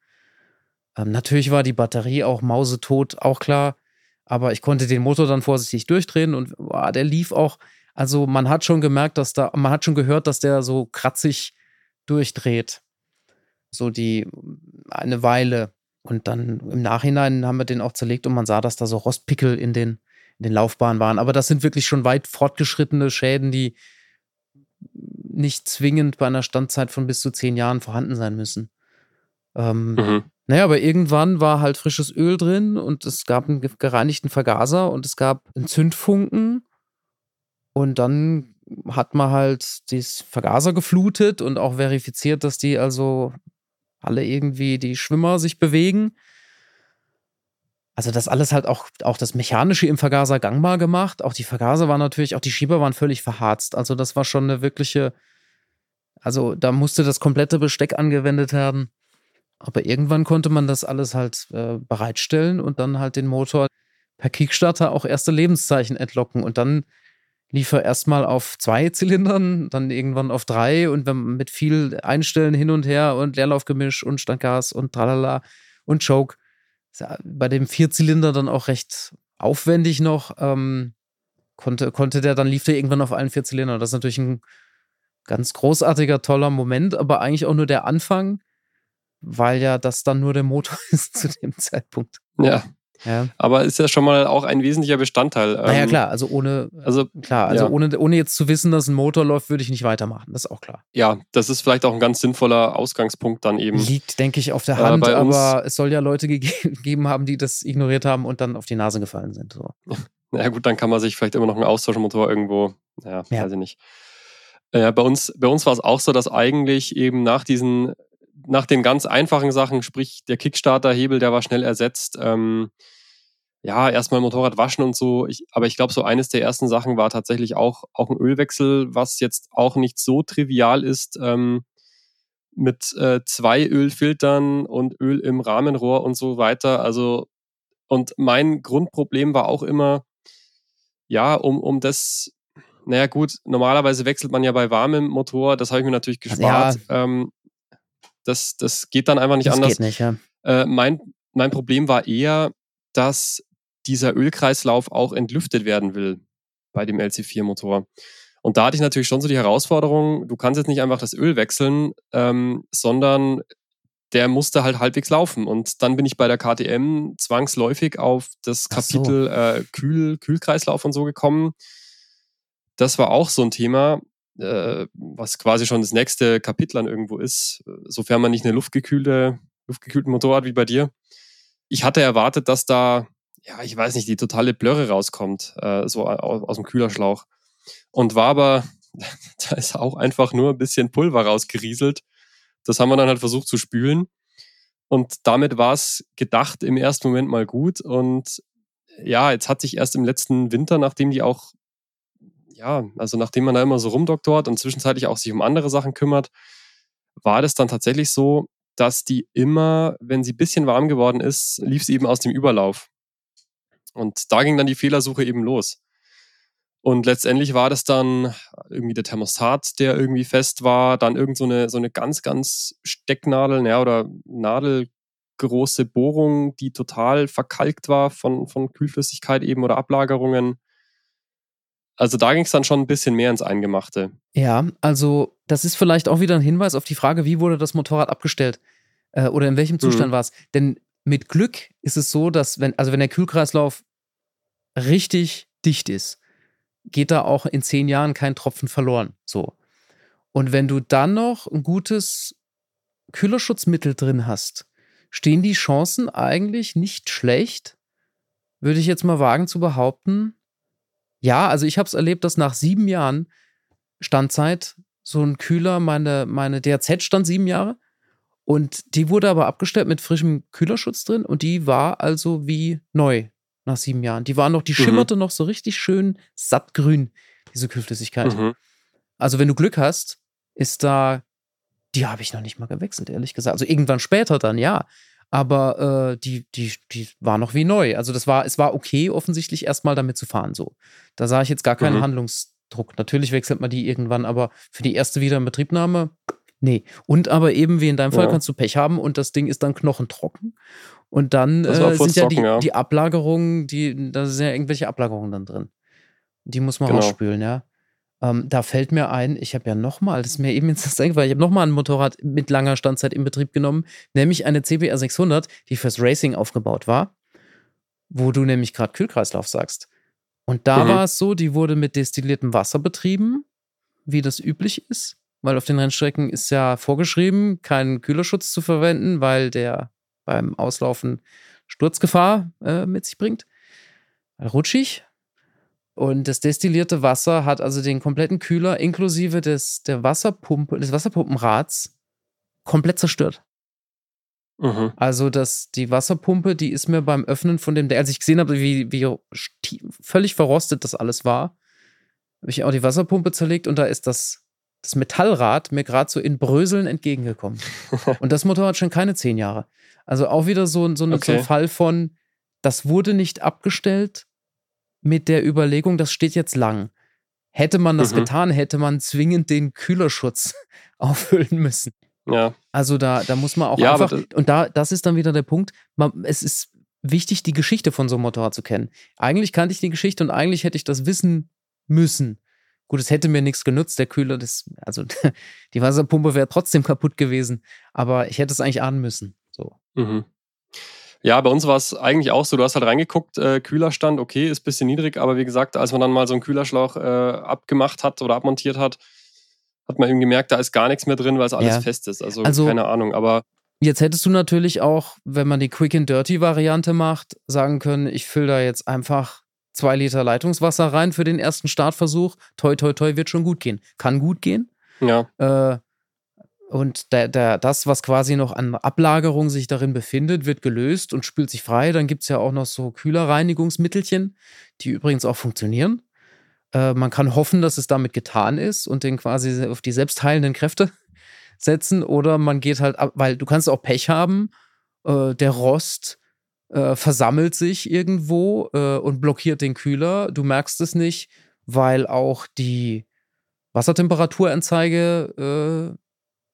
Speaker 3: Ähm, natürlich war die Batterie auch mausetot, auch klar. Aber ich konnte den Motor dann vorsichtig durchdrehen und boah, der lief auch. Also man hat schon gemerkt, dass da, man hat schon gehört, dass der so kratzig durchdreht. So die eine Weile. Und dann im Nachhinein haben wir den auch zerlegt und man sah, dass da so Rostpickel in den, in den Laufbahnen waren. Aber das sind wirklich schon weit fortgeschrittene Schäden, die nicht zwingend bei einer Standzeit von bis zu zehn Jahren vorhanden sein müssen. Ähm, mhm. Naja, aber irgendwann war halt frisches Öl drin und es gab einen gereinigten Vergaser und es gab einen Zündfunken. Und dann hat man halt das Vergaser geflutet und auch verifiziert, dass die also alle irgendwie die Schwimmer sich bewegen. Also das alles halt auch, auch das Mechanische im Vergaser gangbar gemacht. Auch die Vergaser waren natürlich, auch die Schieber waren völlig verharzt. Also das war schon eine wirkliche, also da musste das komplette Besteck angewendet werden. Aber irgendwann konnte man das alles halt äh, bereitstellen und dann halt den Motor per Kickstarter auch erste Lebenszeichen entlocken. Und dann lief er erstmal auf zwei Zylindern, dann irgendwann auf drei und wenn mit viel Einstellen hin und her und Leerlaufgemisch und Standgas und tralala und Choke. Bei dem Vierzylinder dann auch recht aufwendig noch. Ähm, konnte, konnte der, dann lief der irgendwann auf allen vier Zylindern. Das ist natürlich ein ganz großartiger, toller Moment, aber eigentlich auch nur der Anfang, weil ja das dann nur der Motor ist zu dem Zeitpunkt.
Speaker 2: Ja, ja. Aber ist ja schon mal auch ein wesentlicher Bestandteil.
Speaker 3: Naja, ähm, klar, also ohne, also, klar, also ja. ohne, ohne jetzt zu wissen, dass ein Motor läuft, würde ich nicht weitermachen. Das ist auch klar.
Speaker 2: Ja, das ist vielleicht auch ein ganz sinnvoller Ausgangspunkt dann eben.
Speaker 3: Liegt, denke ich, auf der Hand, äh, aber es soll ja Leute gegeben haben, die das ignoriert haben und dann auf die Nase gefallen sind. So.
Speaker 2: Na ja, gut, dann kann man sich vielleicht immer noch einen Austauschmotor irgendwo, ja, ja. weiß ich nicht. Äh, bei uns, bei uns war es auch so, dass eigentlich eben nach diesen nach den ganz einfachen Sachen, sprich der Kickstarter-Hebel, der war schnell ersetzt. Ähm, ja, erstmal Motorrad waschen und so. Ich, aber ich glaube, so eines der ersten Sachen war tatsächlich auch, auch ein Ölwechsel, was jetzt auch nicht so trivial ist. Ähm, mit äh, zwei Ölfiltern und Öl im Rahmenrohr und so weiter. Also, und mein Grundproblem war auch immer, ja, um, um das, naja, gut, normalerweise wechselt man ja bei warmem Motor, das habe ich mir natürlich gespart. Ja. Ähm, das, das geht dann einfach nicht
Speaker 3: das
Speaker 2: anders.
Speaker 3: Geht nicht, ja.
Speaker 2: Äh, mein, mein Problem war eher, dass dieser Ölkreislauf auch entlüftet werden will bei dem LC4-Motor. Und da hatte ich natürlich schon so die Herausforderung, du kannst jetzt nicht einfach das Öl wechseln, ähm, sondern der musste halt halbwegs laufen. Und dann bin ich bei der KTM zwangsläufig auf das Kapitel so. äh, Kühl, Kühlkreislauf und so gekommen. Das war auch so ein Thema äh, was quasi schon das nächste Kapitel an irgendwo ist, sofern man nicht eine luftgekühlte, luftgekühlten Motorrad wie bei dir. Ich hatte erwartet, dass da, ja, ich weiß nicht, die totale Blöre rauskommt, äh, so aus, aus dem Kühlerschlauch. Und war aber, da ist auch einfach nur ein bisschen Pulver rausgerieselt. Das haben wir dann halt versucht zu spülen. Und damit war es gedacht im ersten Moment mal gut. Und ja, jetzt hat sich erst im letzten Winter, nachdem die auch ja, also nachdem man da immer so rumdoktort und zwischenzeitlich auch sich um andere Sachen kümmert, war das dann tatsächlich so, dass die immer, wenn sie ein bisschen warm geworden ist, lief sie eben aus dem Überlauf. Und da ging dann die Fehlersuche eben los. Und letztendlich war das dann irgendwie der Thermostat, der irgendwie fest war, dann irgend so eine, so eine ganz, ganz Stecknadel, ja, oder nadelgroße Bohrung, die total verkalkt war von, von Kühlflüssigkeit eben oder Ablagerungen. Also da ging es dann schon ein bisschen mehr ins Eingemachte.
Speaker 3: Ja, also das ist vielleicht auch wieder ein Hinweis auf die Frage, wie wurde das Motorrad abgestellt äh, oder in welchem Zustand mhm. war es. Denn mit Glück ist es so, dass wenn, also wenn der Kühlkreislauf richtig dicht ist, geht da auch in zehn Jahren kein Tropfen verloren. So. Und wenn du dann noch ein gutes Kühlerschutzmittel drin hast, stehen die Chancen eigentlich nicht schlecht, würde ich jetzt mal wagen zu behaupten, ja, also ich habe es erlebt, dass nach sieben Jahren Standzeit so ein Kühler, meine, meine DRZ stand sieben Jahre und die wurde aber abgestellt mit frischem Kühlerschutz drin und die war also wie neu nach sieben Jahren. Die war noch, die mhm. schimmerte noch so richtig schön sattgrün, diese Kühlflüssigkeit. Mhm. Also wenn du Glück hast, ist da, die habe ich noch nicht mal gewechselt, ehrlich gesagt. Also irgendwann später dann, ja aber äh, die, die, die war noch wie neu. Also das war, es war okay, offensichtlich erstmal damit zu fahren. So. Da sah ich jetzt gar keinen mhm. Handlungsdruck. Natürlich wechselt man die irgendwann, aber für die erste Wiederinbetriebnahme, nee. Und aber eben, wie in deinem Fall, ja. kannst du Pech haben und das Ding ist dann knochentrocken. Und dann äh, sind ja die, ja die, Ablagerungen, die, da sind ja irgendwelche Ablagerungen dann drin. Die muss man genau. rausspülen, ja. Ähm, da fällt mir ein, ich habe ja nochmal, das ist mir eben ins eingefallen, ich habe nochmal ein Motorrad mit langer Standzeit in Betrieb genommen, nämlich eine CBR 600, die fürs Racing aufgebaut war, wo du nämlich gerade Kühlkreislauf sagst. Und da mhm. war es so, die wurde mit destilliertem Wasser betrieben, wie das üblich ist, weil auf den Rennstrecken ist ja vorgeschrieben, keinen Kühlerschutz zu verwenden, weil der beim Auslaufen Sturzgefahr äh, mit sich bringt. Rutschig. Und das destillierte Wasser hat also den kompletten Kühler inklusive des, der Wasserpumpe, des Wasserpumpenrads komplett zerstört. Mhm. Also, dass die Wasserpumpe, die ist mir beim Öffnen von dem, als ich gesehen habe, wie, wie völlig verrostet das alles war, habe ich auch die Wasserpumpe zerlegt und da ist das, das Metallrad mir gerade so in Bröseln entgegengekommen. und das Motor hat schon keine zehn Jahre. Also auch wieder so, so, okay. so ein Fall von, das wurde nicht abgestellt mit der Überlegung, das steht jetzt lang. Hätte man das mhm. getan, hätte man zwingend den Kühlerschutz auffüllen müssen.
Speaker 2: Ja.
Speaker 3: Also da, da muss man auch ja, einfach, und da, das ist dann wieder der Punkt, man, es ist wichtig, die Geschichte von so einem Motorrad zu kennen. Eigentlich kannte ich die Geschichte und eigentlich hätte ich das wissen müssen. Gut, es hätte mir nichts genutzt, der Kühler, das, also die Wasserpumpe wäre trotzdem kaputt gewesen, aber ich hätte es eigentlich ahnen müssen. So.
Speaker 2: Mhm. Ja, bei uns war es eigentlich auch so, du hast halt reingeguckt, äh, Kühlerstand, okay, ist ein bisschen niedrig, aber wie gesagt, als man dann mal so einen Kühlerschlauch äh, abgemacht hat oder abmontiert hat, hat man eben gemerkt, da ist gar nichts mehr drin, weil es alles ja. fest ist. Also, also, keine Ahnung, aber.
Speaker 3: Jetzt hättest du natürlich auch, wenn man die Quick and Dirty Variante macht, sagen können, ich fülle da jetzt einfach zwei Liter Leitungswasser rein für den ersten Startversuch. Toi, toi, toi, wird schon gut gehen. Kann gut gehen.
Speaker 2: Ja.
Speaker 3: Äh, und der, der, das, was quasi noch an Ablagerung sich darin befindet, wird gelöst und spült sich frei. Dann gibt es ja auch noch so Kühlerreinigungsmittelchen, die übrigens auch funktionieren. Äh, man kann hoffen, dass es damit getan ist und den quasi auf die selbstheilenden Kräfte setzen. Oder man geht halt ab, weil du kannst auch Pech haben. Äh, der Rost äh, versammelt sich irgendwo äh, und blockiert den Kühler. Du merkst es nicht, weil auch die Wassertemperaturanzeige äh,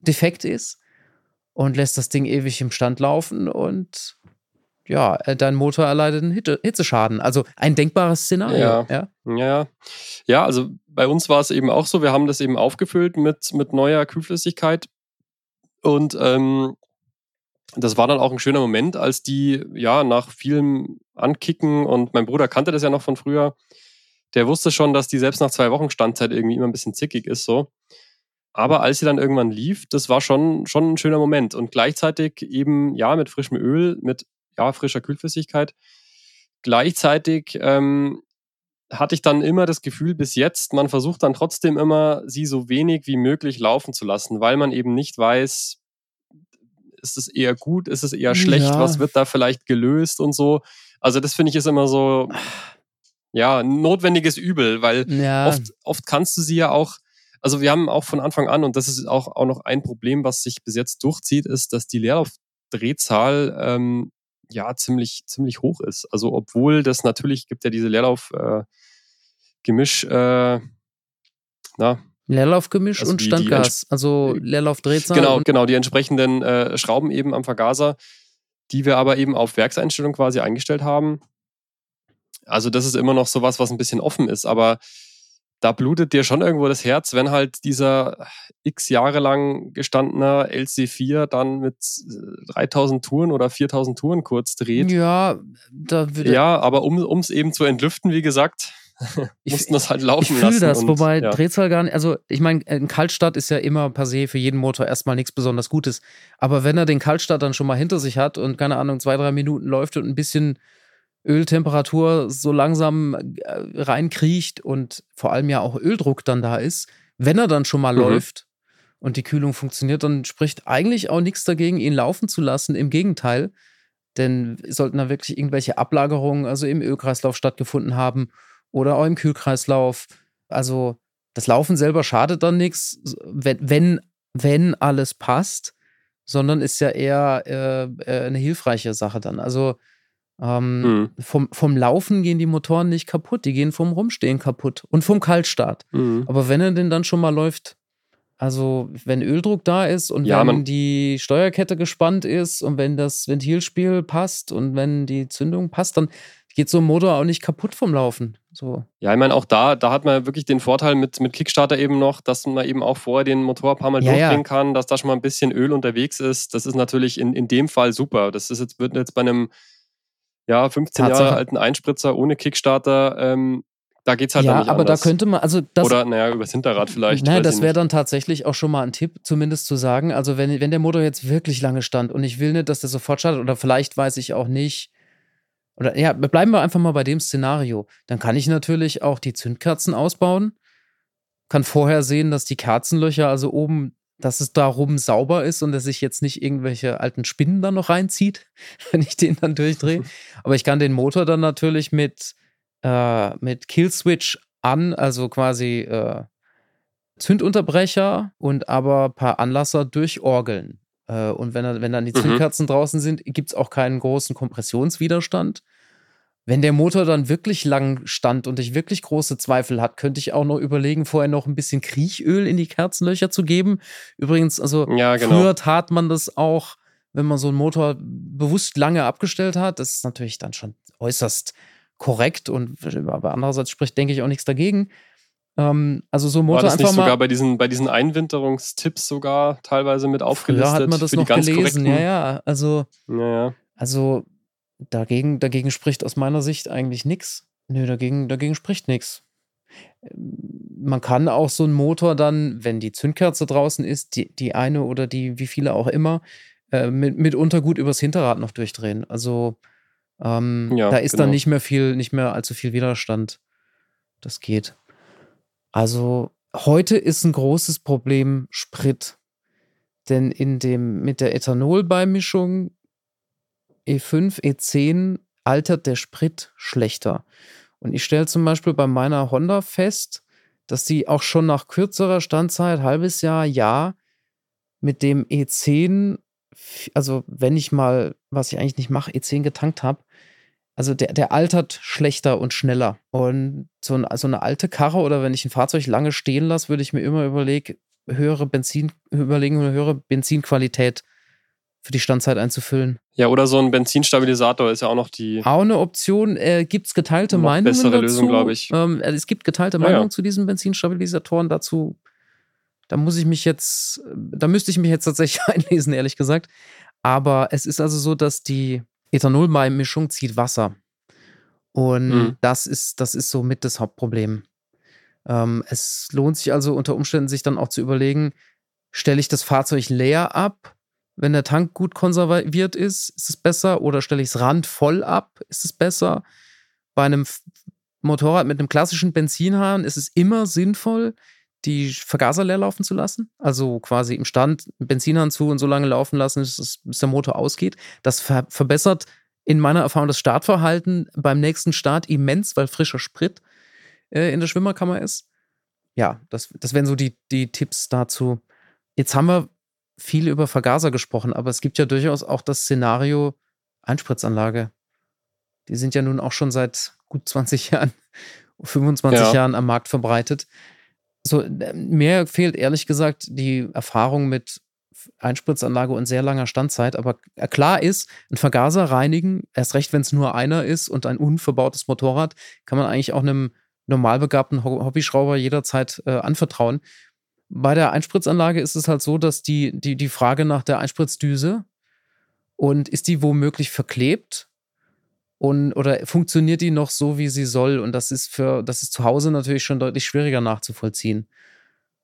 Speaker 3: defekt ist und lässt das Ding ewig im Stand laufen und ja, äh, dein Motor erleidet einen Hitzeschaden. Also ein denkbares Szenario.
Speaker 2: Ja, ja. ja. ja also bei uns war es eben auch so, wir haben das eben aufgefüllt mit, mit neuer Kühlflüssigkeit und ähm, das war dann auch ein schöner Moment, als die ja nach vielem Ankicken und mein Bruder kannte das ja noch von früher, der wusste schon, dass die selbst nach zwei Wochen Standzeit irgendwie immer ein bisschen zickig ist so. Aber als sie dann irgendwann lief, das war schon, schon ein schöner Moment. Und gleichzeitig eben, ja, mit frischem Öl, mit ja, frischer Kühlflüssigkeit. Gleichzeitig ähm, hatte ich dann immer das Gefühl bis jetzt, man versucht dann trotzdem immer, sie so wenig wie möglich laufen zu lassen, weil man eben nicht weiß, ist es eher gut, ist es eher schlecht, ja. was wird da vielleicht gelöst und so. Also das finde ich ist immer so, ja, notwendiges Übel, weil ja. oft, oft kannst du sie ja auch, also wir haben auch von Anfang an, und das ist auch, auch noch ein Problem, was sich bis jetzt durchzieht, ist, dass die Leerlaufdrehzahl ähm, ja ziemlich, ziemlich hoch ist. Also obwohl das natürlich gibt ja diese Leerlauf-Gemisch, äh, äh, na,
Speaker 3: Leerlaufgemisch also und Standgas, also Leerlaufdrehzahl.
Speaker 2: Genau, genau, die entsprechenden äh, Schrauben eben am Vergaser, die wir aber eben auf Werkseinstellung quasi eingestellt haben. Also das ist immer noch sowas, was ein bisschen offen ist, aber da blutet dir schon irgendwo das Herz, wenn halt dieser x Jahre lang gestandener LC4 dann mit 3000 äh, Touren oder 4000 Touren kurz dreht.
Speaker 3: Ja, da würde
Speaker 2: Ja, aber um es eben zu entlüften, wie gesagt, mussten das halt laufen
Speaker 3: ich
Speaker 2: lassen. Ich
Speaker 3: fühle das, und, wobei ja. Drehzahl gar nicht, also ich meine, ein Kaltstart ist ja immer per se für jeden Motor erstmal nichts besonders Gutes. Aber wenn er den Kaltstart dann schon mal hinter sich hat und keine Ahnung, zwei, drei Minuten läuft und ein bisschen Öltemperatur so langsam äh, reinkriecht und vor allem ja auch Öldruck dann da ist, wenn er dann schon mal mhm. läuft und die Kühlung funktioniert, dann spricht eigentlich auch nichts dagegen, ihn laufen zu lassen. Im Gegenteil, denn sollten da wirklich irgendwelche Ablagerungen, also im Ölkreislauf stattgefunden haben oder auch im Kühlkreislauf, also das Laufen selber schadet dann nichts, wenn, wenn, wenn alles passt, sondern ist ja eher äh, äh eine hilfreiche Sache dann. Also ähm, mhm. vom, vom Laufen gehen die Motoren nicht kaputt, die gehen vom Rumstehen kaputt und vom Kaltstart. Mhm. Aber wenn er denn dann schon mal läuft, also wenn Öldruck da ist und ja, wenn die Steuerkette gespannt ist und wenn das Ventilspiel passt und wenn die Zündung passt, dann geht so ein Motor auch nicht kaputt vom Laufen. So.
Speaker 2: Ja, ich meine, auch da, da hat man wirklich den Vorteil mit, mit Kickstarter eben noch, dass man eben auch vorher den Motor ein paar Mal ja, durchgehen ja. kann, dass da schon mal ein bisschen Öl unterwegs ist. Das ist natürlich in, in dem Fall super. Das ist jetzt, wird jetzt bei einem ja, 15 Tatsache. Jahre alten Einspritzer ohne Kickstarter ähm, da geht es halt
Speaker 3: ja,
Speaker 2: nicht
Speaker 3: aber
Speaker 2: anders.
Speaker 3: da könnte man, also das,
Speaker 2: Oder, naja, übers Hinterrad vielleicht.
Speaker 3: Nein,
Speaker 2: weiß
Speaker 3: das wäre dann tatsächlich auch schon mal ein Tipp, zumindest zu sagen. Also, wenn, wenn der Motor jetzt wirklich lange stand und ich will nicht, dass der sofort startet, oder vielleicht weiß ich auch nicht, oder ja, bleiben wir einfach mal bei dem Szenario. Dann kann ich natürlich auch die Zündkerzen ausbauen, kann vorher sehen, dass die Kerzenlöcher, also oben, dass es darum sauber ist und dass sich jetzt nicht irgendwelche alten Spinnen da noch reinzieht, wenn ich den dann durchdrehe. Aber ich kann den Motor dann natürlich mit, äh, mit Killswitch an, also quasi äh, Zündunterbrecher und aber paar Anlasser durchorgeln. Äh, und wenn, wenn dann die
Speaker 2: Mhm.
Speaker 3: Zündkerzen draußen sind, gibt es auch keinen großen Kompressionswiderstand. Wenn der Motor dann wirklich lang stand und ich wirklich große Zweifel hat, könnte ich auch noch überlegen, vorher noch ein bisschen Kriechöl in die Kerzenlöcher zu geben. Übrigens, also
Speaker 2: Ja, genau.
Speaker 3: früher tat man das auch, wenn man so einen Motor bewusst lange abgestellt hat. Das ist natürlich dann schon äußerst korrekt und aber andererseits spricht, denke ich, auch nichts dagegen. Ähm, also so ein
Speaker 2: War
Speaker 3: Motor
Speaker 2: das nicht
Speaker 3: einfach mal.
Speaker 2: sogar bei diesen, bei diesen Einwinterungstipps sogar teilweise mit aufgelistet?
Speaker 3: Früher hat man das noch gelesen. Ja, ja. Also,
Speaker 2: Ja, ja.
Speaker 3: also dagegen, dagegen spricht aus meiner Sicht eigentlich nichts. Nö, dagegen, dagegen spricht nichts. Man kann auch so einen Motor dann, wenn die Zündkerze draußen ist, die, die eine oder die, wie viele auch immer, äh, mit, mitunter gut übers Hinterrad noch durchdrehen. Also ähm,
Speaker 2: Ja,
Speaker 3: da ist
Speaker 2: genau.
Speaker 3: dann nicht mehr viel, nicht mehr allzu viel Widerstand. Das geht. Also heute ist ein großes Problem Sprit. Denn in dem, mit der Ethanolbeimischung E5, E10 altert der Sprit schlechter. Und ich stelle zum Beispiel bei meiner Honda fest, dass die auch schon nach kürzerer Standzeit, halbes Jahr, Jahr, mit dem E10, f- also wenn ich mal, was ich eigentlich nicht mache, E10 getankt habe, also der, der altert schlechter und schneller. Und so, ein, so eine alte Karre oder wenn ich ein Fahrzeug lange stehen lasse, würde ich mir immer überlegen, höhere Benzin, überlegen, eine höhere Benzinqualität für die Standzeit einzufüllen.
Speaker 2: ja, oder so ein Benzinstabilisator ist ja auch noch die.
Speaker 3: Auch eine Option, äh, gibt es geteilte Meinungen
Speaker 2: bessere
Speaker 3: dazu.
Speaker 2: Lösung, glaub ich.
Speaker 3: Ähm, äh, es gibt geteilte
Speaker 2: Ja, ja.
Speaker 3: Meinungen zu diesen Benzinstabilisatoren. Dazu, da muss ich mich jetzt, da müsste ich mich jetzt tatsächlich einlesen, ehrlich gesagt. Aber es ist also so, dass die Ethanolbeimischung zieht Wasser. Und
Speaker 2: Mhm.
Speaker 3: das ist, das ist so mit das Hauptproblem. Ähm, es lohnt sich also unter Umständen, sich dann auch zu überlegen, stelle ich das Fahrzeug leer ab, wenn der Tank gut konserviert ist, ist es besser, oder stelle ich es randvoll ab, ist es besser. Bei einem Motorrad mit einem klassischen Benzinhahn ist es immer sinnvoll, die Vergaser leer laufen zu lassen. Also quasi im Stand Benzinhahn zu und so lange laufen lassen, bis der Motor ausgeht. Das ver verbessert in meiner Erfahrung das Startverhalten beim nächsten Start immens, weil frischer Sprit äh, in der Schwimmerkammer ist. Ja, das, das wären so die, die Tipps dazu. Jetzt haben wir viel über Vergaser gesprochen, aber es gibt ja durchaus auch das Szenario Einspritzanlage. Die sind ja nun auch schon seit gut 20 Jahren, 25
Speaker 2: Ja.
Speaker 3: Jahren am Markt verbreitet. So, äh, mir fehlt ehrlich gesagt die Erfahrung mit Einspritzanlage und sehr langer Standzeit, aber klar ist, ein Vergaser reinigen, erst recht, wenn es nur einer ist und ein unverbautes Motorrad, kann man eigentlich auch einem normalbegabten Ho- Hobbyschrauber jederzeit äh, anvertrauen. Bei der Einspritzanlage ist es halt so, dass die, die, die Frage nach der Einspritzdüse und ist die womöglich verklebt und oder funktioniert die noch so, wie sie soll? Und das ist für, das ist zu Hause natürlich schon deutlich schwieriger nachzuvollziehen.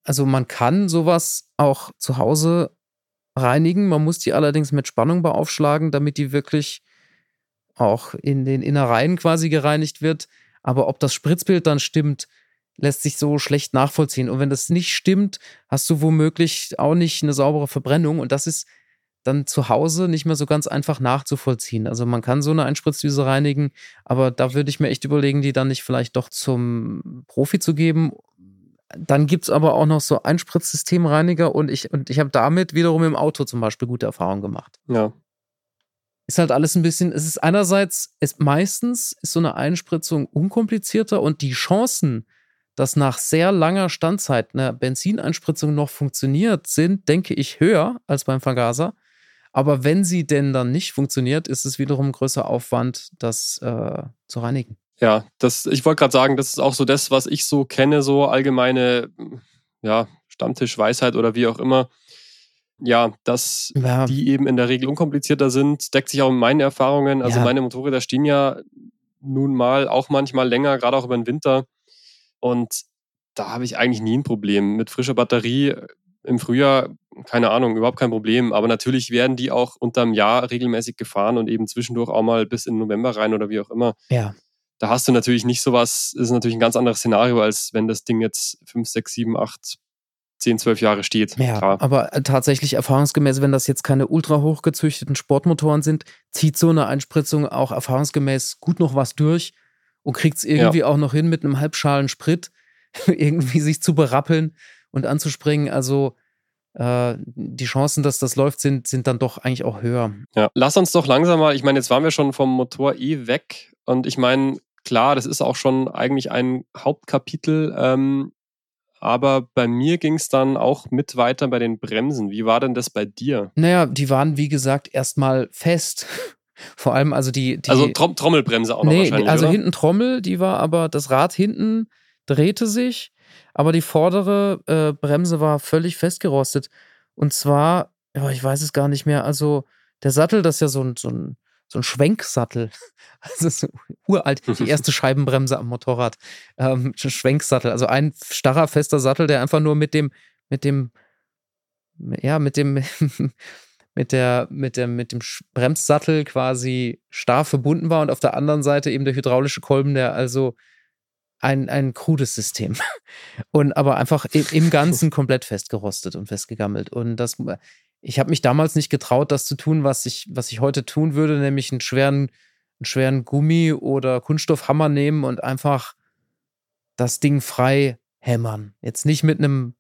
Speaker 3: Also man kann sowas auch zu Hause reinigen, man muss die allerdings mit Spannung beaufschlagen, damit die wirklich auch in den Innereien quasi gereinigt wird. Aber ob das Spritzbild dann stimmt, lässt sich so schlecht nachvollziehen. Und wenn das nicht stimmt, hast du womöglich auch nicht eine saubere Verbrennung. Und das ist dann zu Hause nicht mehr so ganz einfach nachzuvollziehen. Also man kann so eine Einspritzdüse reinigen, aber da würde ich mir echt überlegen, die dann nicht vielleicht doch zum Profi zu geben. Dann gibt es aber auch noch so Einspritzsystemreiniger und ich, und ich habe damit wiederum im Auto zum Beispiel gute Erfahrungen gemacht
Speaker 2: Ja.
Speaker 3: ist halt alles ein bisschen, es ist einerseits, es meistens ist so eine Einspritzung unkomplizierter und die Chancen, dass nach sehr langer Standzeit eine Benzineinspritzung noch funktioniert, sind, denke ich, höher als beim Vergaser. Aber wenn sie denn dann nicht funktioniert, ist es wiederum ein größer Aufwand, das äh, zu reinigen.
Speaker 2: Ja, das, ich wollte gerade sagen, das ist auch so das, was ich so kenne, so allgemeine, ja, Stammtischweisheit oder wie auch immer. Ja, dass
Speaker 3: Ja,
Speaker 2: die eben in der Regel unkomplizierter sind, deckt sich auch mit meinen Erfahrungen. Also
Speaker 3: Ja.
Speaker 2: meine Motorräder stehen ja nun mal auch manchmal länger, gerade auch über den Winter. Und da habe ich eigentlich nie ein Problem. Mit frischer Batterie äh, im Frühjahr, keine Ahnung, überhaupt kein Problem. Aber natürlich werden die auch unterm Jahr regelmäßig gefahren und eben zwischendurch auch mal bis in November rein oder wie auch immer.
Speaker 3: Ja.
Speaker 2: Da hast du natürlich nicht sowas, ist natürlich ein ganz anderes Szenario, als wenn das Ding jetzt 5, 6, 7, 8, 10, 12 Jahre steht.
Speaker 3: Ja,
Speaker 2: Klar.
Speaker 3: aber äh, tatsächlich erfahrungsgemäß, wenn das jetzt keine ultra hochgezüchteten Sportmotoren sind, zieht so eine Einspritzung auch erfahrungsgemäß gut noch was durch und kriegt es irgendwie auch noch hin, mit einem halbschalen Sprit irgendwie sich zu berappeln und anzuspringen. Also äh, die Chancen, dass das läuft, sind, sind dann doch eigentlich auch höher.
Speaker 2: Ja, lass uns doch langsam mal, ich meine, jetzt waren wir schon vom Motor eh weg und ich meine, klar, das ist auch schon eigentlich ein Hauptkapitel, ähm, aber bei mir ging es dann auch mit weiter bei den Bremsen. Wie war denn das bei dir?
Speaker 3: Naja, die waren, wie gesagt, erstmal fest. Vor allem, also die. die
Speaker 2: also Trom Trommelbremse auch noch
Speaker 3: nee,
Speaker 2: wahrscheinlich.
Speaker 3: Also
Speaker 2: oder?
Speaker 3: hinten Trommel, die war aber, das Rad hinten drehte sich, aber die vordere äh, Bremse war völlig festgerostet. Und zwar, ja, ich weiß es gar nicht mehr, also der Sattel, das ist ja so ein, so ein, so ein Schwenksattel. Also so uralt, die erste Scheibenbremse am Motorrad. Ähm, Schwenksattel, also ein starrer, fester Sattel, der einfach nur mit dem, mit dem, ja, mit dem, mit der, mit dem, mit dem Bremssattel quasi starr verbunden war und auf der anderen Seite eben der hydraulische Kolben, der also ein, ein krudes System. Und aber einfach im, im Ganzen komplett festgerostet und festgegammelt. Und das, ich habe mich damals nicht getraut, das zu tun, was ich, was ich heute tun würde, nämlich einen schweren, einen schweren Gummi oder Kunststoffhammer nehmen und einfach das Ding frei hämmern. Jetzt nicht mit einem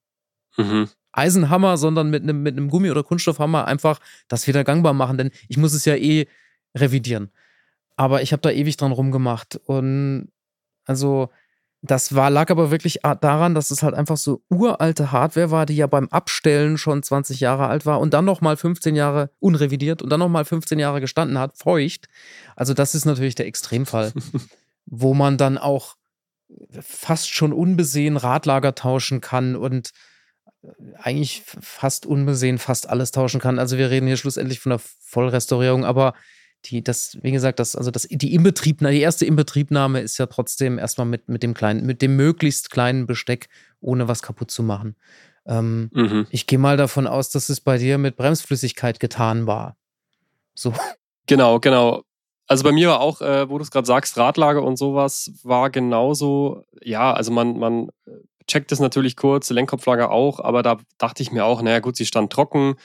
Speaker 2: Mhm.
Speaker 3: Eisenhammer, sondern mit einem, mit einem Gummi- oder Kunststoffhammer einfach das wieder gangbar machen, denn ich muss es ja eh revidieren. Aber ich habe da ewig dran rumgemacht. Und also, das war, lag aber wirklich daran, dass es halt einfach so uralte Hardware war, die ja beim Abstellen schon 20 Jahre alt war und dann nochmal 15 Jahre unrevidiert und dann nochmal 15 Jahre gestanden hat, feucht. Also, das ist natürlich der Extremfall, wo man dann auch fast schon unbesehen Radlager tauschen kann und eigentlich fast unbesehen fast alles tauschen kann. Also wir reden hier schlussendlich von der Vollrestaurierung, aber die, das, wie gesagt, das, also das, die Inbetriebnahme, die erste Inbetriebnahme ist ja trotzdem erstmal mit, mit dem kleinen, mit dem möglichst kleinen Besteck, ohne was kaputt zu machen. Ähm,
Speaker 2: Mhm.
Speaker 3: ich gehe mal davon aus, dass es bei dir mit Bremsflüssigkeit getan war. So.
Speaker 2: Genau, genau. Also bei mir war auch, äh, wo du es gerade sagst, Radlager und sowas war genauso, ja, also man, man checkt es natürlich kurz, Lenkkopflager auch, aber da dachte ich mir auch, naja gut, sie stand trocken.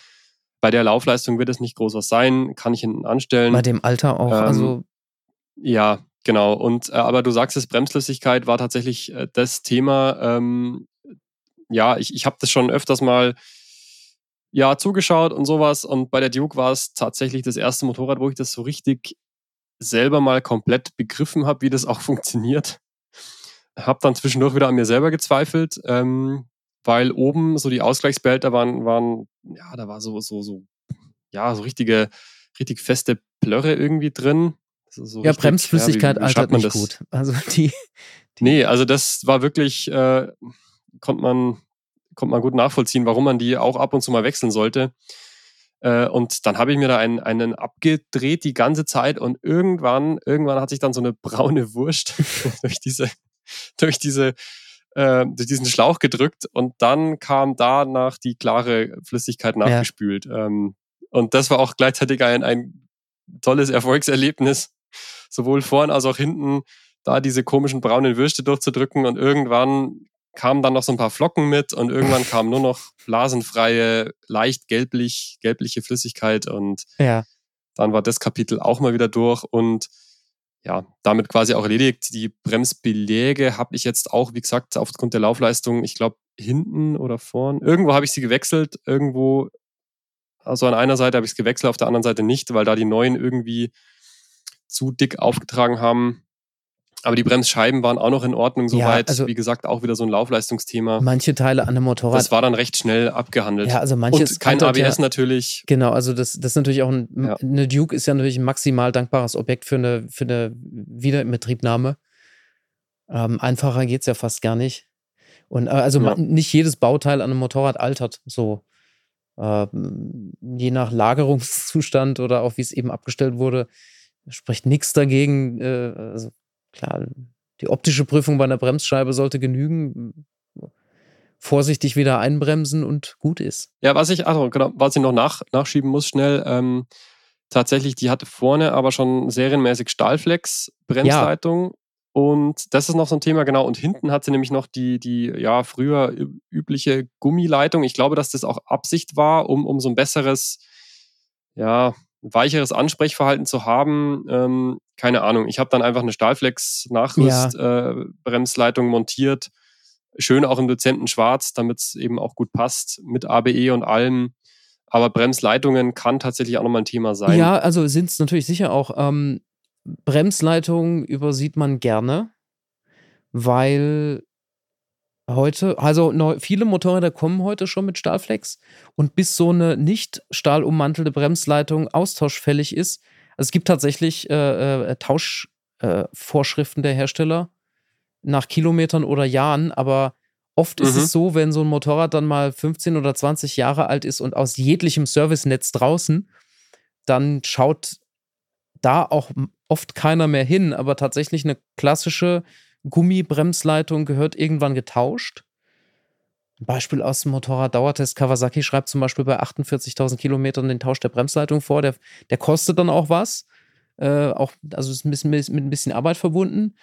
Speaker 2: Bei der Laufleistung wird es nicht groß was sein, kann ich hinten anstellen.
Speaker 3: Bei dem Alter auch,
Speaker 2: Ähm,
Speaker 3: also
Speaker 2: Ja, genau. Und äh, aber du sagst es, Bremsflüssigkeit war tatsächlich äh, das Thema. Ähm, ja, ich, ich habe das schon öfters mal ja zugeschaut und sowas. Und bei der Duke war es tatsächlich das erste Motorrad, wo ich das so richtig selber mal komplett begriffen habe, wie das auch funktioniert. Hab dann zwischendurch wieder an mir selber gezweifelt, ähm, weil oben so die Ausgleichsbehälter waren, waren, ja, da war so, so, so, ja, so richtige, richtig feste Plörre irgendwie drin. So, so
Speaker 3: ja,
Speaker 2: richtig,
Speaker 3: Bremsflüssigkeit
Speaker 2: ja, wie, wie
Speaker 3: altert nicht
Speaker 2: das?
Speaker 3: gut. Also die,
Speaker 2: Nee, also das war wirklich, äh, konnte man, konnte man gut nachvollziehen, warum man die auch ab und zu mal wechseln sollte. Äh, und dann habe ich mir da einen, einen abgedreht die ganze Zeit und irgendwann, irgendwann hat sich dann so eine braune Wurst durch diese, durch diese, äh, durch diesen Schlauch gedrückt und dann kam danach die klare Flüssigkeit nachgespült. Ähm, und das war auch gleichzeitig ein, ein tolles Erfolgserlebnis, sowohl vorn als auch hinten, da diese komischen braunen Würste durchzudrücken und irgendwann kamen dann noch so ein paar Flocken mit und irgendwann kam nur noch blasenfreie, leicht gelblich, gelbliche Flüssigkeit und
Speaker 3: ja.
Speaker 2: dann war das Kapitel auch mal wieder durch und ja, damit quasi auch erledigt. Die Bremsbeläge habe ich jetzt auch, wie gesagt, aufgrund der Laufleistung, ich glaube, hinten oder vorn. Irgendwo habe ich sie gewechselt, irgendwo, also an einer Seite habe ich es gewechselt, auf der anderen Seite nicht, weil da die neuen irgendwie zu dick aufgetragen haben. Aber die Bremsscheiben waren auch noch in Ordnung
Speaker 3: Ja,
Speaker 2: soweit.
Speaker 3: also-
Speaker 2: wie gesagt, auch wieder so ein Laufleistungsthema.
Speaker 3: manche Teile an einem Motorrad.
Speaker 2: Das war dann recht schnell abgehandelt.
Speaker 3: ja, also manches
Speaker 2: Und kein
Speaker 3: altert ja-
Speaker 2: ABS natürlich.
Speaker 3: Genau, also das, das ist natürlich auch ein,
Speaker 2: Ja.
Speaker 3: eine Duke ist ja natürlich ein maximal dankbares Objekt für eine, für eine Wiederinbetriebnahme. Ähm, einfacher geht es ja fast gar nicht. Und äh, also
Speaker 2: Ja.
Speaker 3: man, nicht jedes Bauteil an einem Motorrad altert so. Ähm, je nach Lagerungszustand oder auch wie es eben abgestellt wurde, spricht nichts dagegen. Äh, also klar, die optische Prüfung bei einer Bremsscheibe sollte genügen. Vorsichtig wieder einbremsen und gut ist.
Speaker 2: Ja, was ich, also genau, was ich noch nach, nachschieben muss, schnell, ähm, tatsächlich, die hatte vorne aber schon serienmäßig Stahlflex-Bremsleitung. Ja. Und das ist noch so ein Thema, genau. Und hinten hat sie nämlich noch die, die ja, früher übliche Gummileitung. Ich glaube, dass das auch Absicht war, um, um so ein besseres, ja, weicheres Ansprechverhalten zu haben. Ähm, keine Ahnung. Ich habe dann einfach eine Stahlflex-Nachrüst-Bremsleitung ja. äh, montiert. Schön auch im dezenten Schwarz, damit es eben auch gut passt mit ABE und allem. Aber Bremsleitungen kann tatsächlich auch nochmal ein Thema sein.
Speaker 3: Ja, also sind es natürlich sicher auch. Ähm, Bremsleitungen übersieht man gerne, weil heute, also neu, viele Motorräder kommen heute schon mit Stahlflex. Und bis so eine nicht stahlummantelte Bremsleitung austauschfällig ist, also es gibt tatsächlich äh, äh, Tauschvorschriften äh, der Hersteller nach Kilometern oder Jahren, aber oft mhm. ist es so, wenn so ein Motorrad dann mal 15 oder 20 Jahre alt ist und aus jeglichem Servicenetz draußen, dann schaut da auch oft keiner mehr hin, aber tatsächlich eine klassische Gummibremsleitung gehört irgendwann getauscht. Ein Beispiel aus dem Motorrad-Dauertest. Kawasaki schreibt zum Beispiel bei 48.000 Kilometern den Tausch der Bremsleitung vor. Der, der kostet dann auch was. Äh, auch, also ist ein bisschen, mit ein bisschen Arbeit verbunden.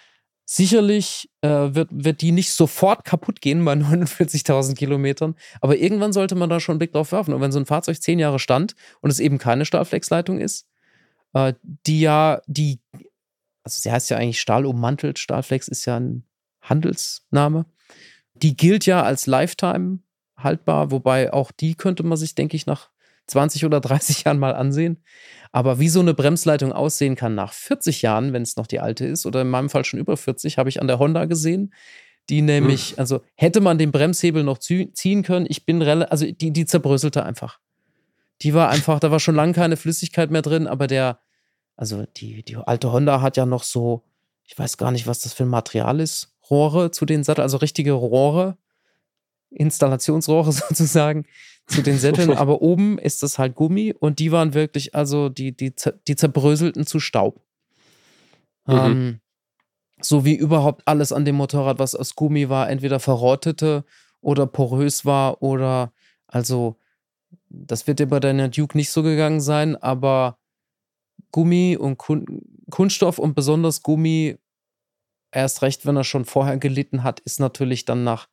Speaker 3: Sicherlich äh, wird, wird die nicht sofort kaputt gehen bei 49.000 Kilometern, aber irgendwann sollte man da schon einen Blick drauf werfen. Und wenn so ein Fahrzeug zehn Jahre stand und es eben keine Stahlflexleitung ist, äh, die ja, die, also sie heißt ja eigentlich Stahl ummantelt, Stahlflex ist ja ein Handelsname. Die gilt ja als Lifetime haltbar, wobei auch die könnte man sich, denke ich, nach 20 oder 30 Jahren mal ansehen. Aber wie so eine Bremsleitung aussehen kann nach 40 Jahren, wenn es noch die alte ist, oder in meinem Fall schon über 40, habe ich an der Honda gesehen. Die nämlich, hm. also hätte man den Bremshebel noch ziehen können, ich bin relativ, also die, die zerbröselte einfach. Die war einfach, da war schon lange keine Flüssigkeit mehr drin, aber der, also die, die alte Honda hat ja noch so, ich weiß gar nicht, was das für ein Material ist, Rohre zu den Satteln, also richtige Rohre, Installationsrohre sozusagen zu den Sätteln, aber oben ist das halt Gummi und die waren wirklich, also die, die, die zerbröselten zu Staub. Mhm. Ähm, so wie überhaupt alles an dem Motorrad, was aus Gummi war, entweder verrottete oder porös war oder also das wird dir bei deiner Duke nicht so gegangen sein, aber Gummi und Kun Kunststoff und besonders Gummi, erst recht, wenn er schon vorher gelitten hat, ist natürlich dann nach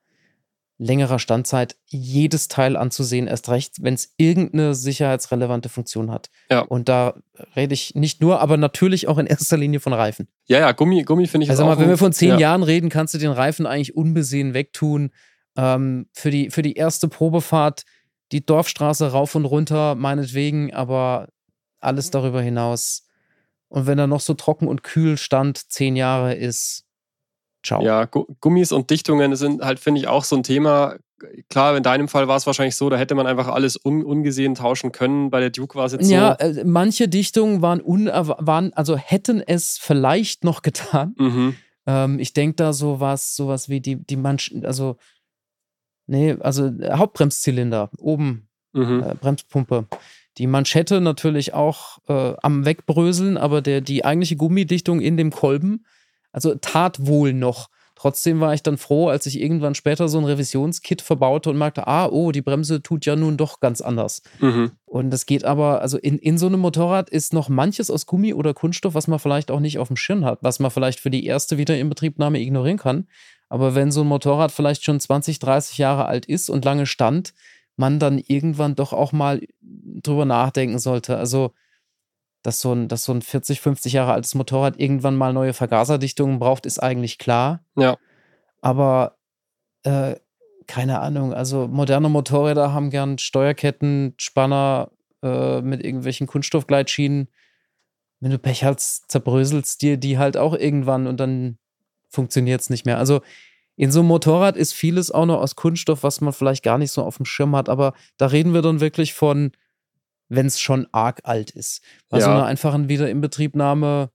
Speaker 3: längerer Standzeit jedes Teil anzusehen, erst recht, wenn es irgendeine sicherheitsrelevante Funktion hat. Ja. Und da rede ich nicht nur, aber natürlich auch in erster Linie von Reifen.
Speaker 2: Ja, ja, Gummi, Gummi finde ich
Speaker 3: Also mal, wenn wir von zehn ja. Jahren reden, kannst du den Reifen eigentlich unbesehen wegtun. Ähm, für, die, für die erste Probefahrt die Dorfstraße rauf und runter, meinetwegen, aber alles darüber hinaus. Und wenn er noch so trocken und kühl stand, zehn Jahre ist,
Speaker 2: Ciao. Ja, Gummis und Dichtungen sind halt, finde ich, auch so ein Thema. Klar, in deinem Fall war es wahrscheinlich so, da hätte man einfach alles un ungesehen tauschen können. Bei der Duke war es jetzt
Speaker 3: ja, so. Ja, äh, manche Dichtungen waren, waren, also hätten es vielleicht noch getan. Mhm. Ähm, ich denke da sowas, sowas wie die, die Manchen, also, nee, also Hauptbremszylinder, oben, mhm. äh, Bremspumpe. Die Manschette natürlich auch äh, am Wegbröseln, aber der, die eigentliche Gummidichtung in dem Kolben also tat wohl noch. Trotzdem war ich dann froh, als ich irgendwann später so ein Revisionskit verbaute und merkte, ah, oh, die Bremse tut ja nun doch ganz anders. Mhm. Und das geht aber, also in, in so einem Motorrad ist noch manches aus Gummi oder Kunststoff, was man vielleicht auch nicht auf dem Schirm hat, was man vielleicht für die erste Wiederinbetriebnahme ignorieren kann. Aber wenn so ein Motorrad vielleicht schon 20, 30 Jahre alt ist und lange stand, man dann irgendwann doch auch mal drüber nachdenken sollte. Also dass so ein, dass so ein 40, 50 Jahre altes Motorrad irgendwann mal neue Vergaserdichtungen braucht, ist eigentlich klar.
Speaker 2: Ja.
Speaker 3: Aber äh, keine Ahnung, also moderne Motorräder haben gern Steuerketten, Spanner äh, mit irgendwelchen Kunststoffgleitschienen. Wenn du Pech hast, zerbröselst dir die halt auch irgendwann und dann funktioniert es nicht mehr. Also in so einem Motorrad ist vieles auch noch aus Kunststoff, was man vielleicht gar nicht so auf dem Schirm hat, aber da reden wir dann wirklich von wenn es schon arg alt ist. Bei ja. so einer einfachen Wiederinbetriebnahme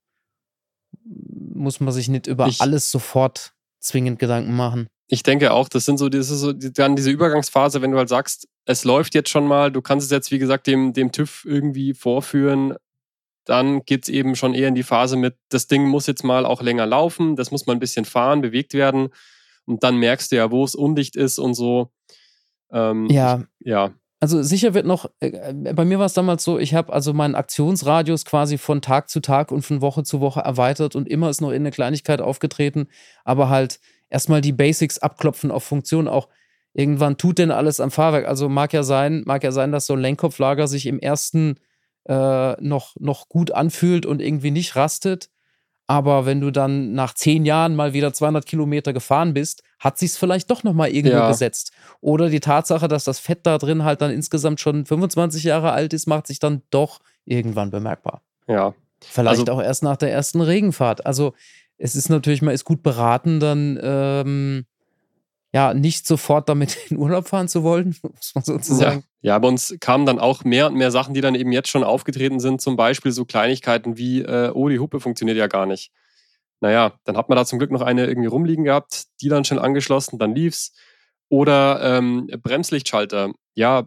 Speaker 3: muss man sich nicht über ich, alles sofort zwingend Gedanken machen.
Speaker 2: Ich denke auch, das sind so, das ist so dann diese Übergangsphase, wenn du halt sagst, es läuft jetzt schon mal, du kannst es jetzt, wie gesagt, dem, dem TÜV irgendwie vorführen. dann geht es eben schon eher in die Phase mit, das Ding muss jetzt mal auch länger laufen, das muss mal ein bisschen fahren, bewegt werden. Und dann merkst du ja, wo es undicht ist und so.
Speaker 3: Ähm, ja. Ja. Also sicher wird noch, äh, bei mir war es damals so, ich habe also meinen Aktionsradius quasi von Tag zu Tag und von Woche zu Woche erweitert und immer ist noch in eine Kleinigkeit aufgetreten, aber halt erstmal die Basics abklopfen auf Funktion auch. Irgendwann tut denn alles am Fahrwerk. Also mag ja sein, mag ja sein, dass so ein Lenkkopflager sich im ersten äh, noch, noch gut anfühlt und irgendwie nicht rastet. Aber wenn du dann nach zehn Jahren mal wieder 200 Kilometer gefahren bist, hat sich's vielleicht doch noch mal irgendwo ja. gesetzt. Oder die Tatsache, dass das Fett da drin halt dann insgesamt schon 25 Jahre alt ist, macht sich dann doch irgendwann bemerkbar.
Speaker 2: Ja.
Speaker 3: Vielleicht also, auch erst nach der ersten Regenfahrt. Also es ist natürlich, man ist gut beraten, dann ähm, ja, nicht sofort damit in Urlaub fahren zu wollen, muss man sozusagen.
Speaker 2: Ja, ja, bei uns kamen dann auch mehr und mehr Sachen, die dann eben jetzt schon aufgetreten sind, zum Beispiel so Kleinigkeiten wie, äh, oh, die Hupe funktioniert ja gar nicht. Naja, dann hat man da zum Glück noch eine irgendwie rumliegen gehabt, die dann schon angeschlossen, dann lief's. Oder ähm, Bremslichtschalter. Ja,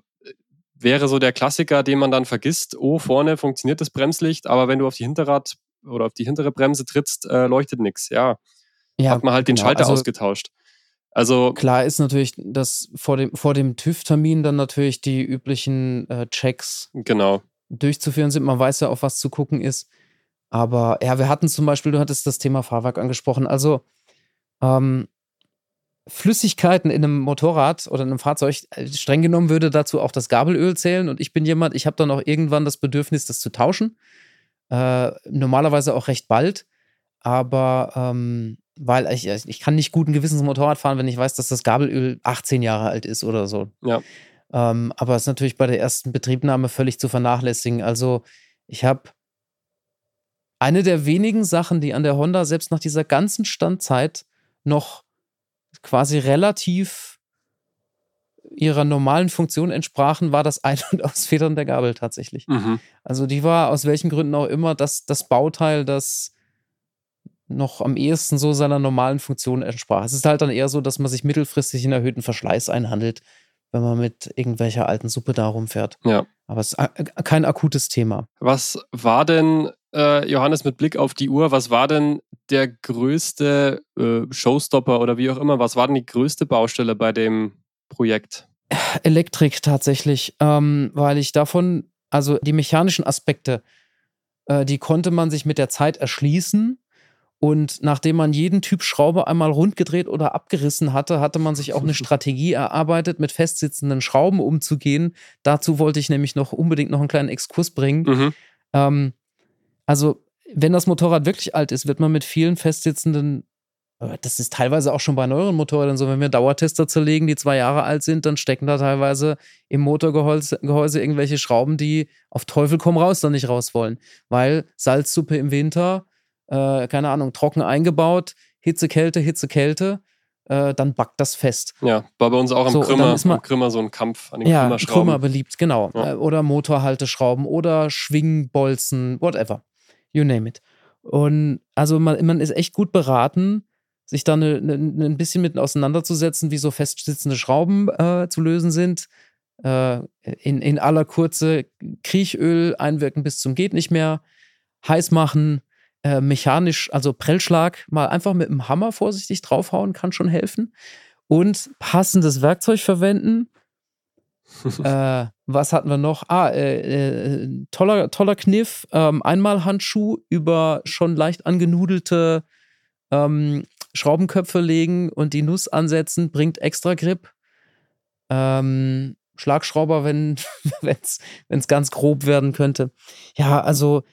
Speaker 2: wäre so der Klassiker, den man dann vergisst. Oh, vorne funktioniert das Bremslicht, aber wenn du auf die Hinterrad oder auf die hintere Bremse trittst, äh, leuchtet nichts. Ja, ja, hat man halt den genau. Schalter also, ausgetauscht. Also
Speaker 3: klar ist natürlich, dass vor dem, vor dem TÜV-Termin dann natürlich die üblichen äh, Checks
Speaker 2: genau.
Speaker 3: durchzuführen sind. Man weiß ja, auf was zu gucken ist. Aber ja, wir hatten zum Beispiel, du hattest das Thema Fahrwerk angesprochen. Also ähm, Flüssigkeiten in einem Motorrad oder in einem Fahrzeug, äh, streng genommen würde dazu auch das Gabelöl zählen. Und ich bin jemand, ich habe dann auch irgendwann das Bedürfnis, das zu tauschen. Äh, normalerweise auch recht bald. Aber ähm, weil ich, ich kann nicht guten Gewissens Motorrad fahren, wenn ich weiß, dass das Gabelöl 18 Jahre alt ist oder so.
Speaker 2: Ja.
Speaker 3: Ähm, aber es ist natürlich bei der ersten Betriebnahme völlig zu vernachlässigen. Also ich habe eine der wenigen Sachen, die an der Honda selbst nach dieser ganzen Standzeit noch quasi relativ ihrer normalen Funktion entsprachen, war das Ein- und Ausfedern der Gabel tatsächlich. Mhm. Also die war aus welchen Gründen auch immer das, das Bauteil, das noch am ehesten so seiner normalen Funktion entsprach. Es ist halt dann eher so, dass man sich mittelfristig in erhöhten Verschleiß einhandelt, wenn man mit irgendwelcher alten Suppe da rumfährt.
Speaker 2: Ja.
Speaker 3: Aber es ist kein akutes Thema.
Speaker 2: Was war denn, äh, Johannes, mit Blick auf die Uhr, was war denn der größte äh, Showstopper oder wie auch immer, was war denn die größte Baustelle bei dem Projekt?
Speaker 3: Elektrik tatsächlich, ähm, weil ich davon, also die mechanischen Aspekte, äh, die konnte man sich mit der Zeit erschließen und nachdem man jeden Typ Schraube einmal rundgedreht oder abgerissen hatte, hatte man sich auch eine Strategie erarbeitet, mit festsitzenden Schrauben umzugehen. Dazu wollte ich nämlich noch unbedingt noch einen kleinen Exkurs bringen. Mhm. Ähm, also, wenn das Motorrad wirklich alt ist, wird man mit vielen festsitzenden, äh, das ist teilweise auch schon bei neueren Motorrädern so, wenn wir Dauertester zerlegen, die zwei Jahre alt sind, dann stecken da teilweise im Motorgehäuse Gehäuse irgendwelche Schrauben, die auf Teufel komm raus dann nicht raus wollen. Weil Salzsuppe im Winter, äh, keine Ahnung, trocken eingebaut, Hitze, Kälte, Hitze, Kälte, äh, dann backt das fest.
Speaker 2: Ja, war bei uns auch am so, Krümmer, man, am Krümmer so ein Kampf an den
Speaker 3: ja, Krümmerschrauben. Krümmer beliebt, genau. Ja. Äh, oder Motorhalteschrauben oder Schwingbolzen, whatever. You name it. Und also man, man ist echt gut beraten, sich da ne, ne, ne, ein bisschen mit auseinanderzusetzen, wie so festsitzende Schrauben äh, zu lösen sind. Äh, in, in aller Kurze Kriechöl einwirken bis zum geht nicht mehr, heiß machen, äh, mechanisch, also Prellschlag, mal einfach mit dem Hammer vorsichtig draufhauen, kann schon helfen. Und passendes Werkzeug verwenden. äh, was hatten wir noch? Ah, äh, äh, toller, toller Kniff. Ähm, einmal Handschuh über schon leicht angenudelte ähm, Schraubenköpfe legen und die Nuss ansetzen, bringt extra Grip. Ähm, Schlagschrauber, wenn es ganz grob werden könnte. Ja, also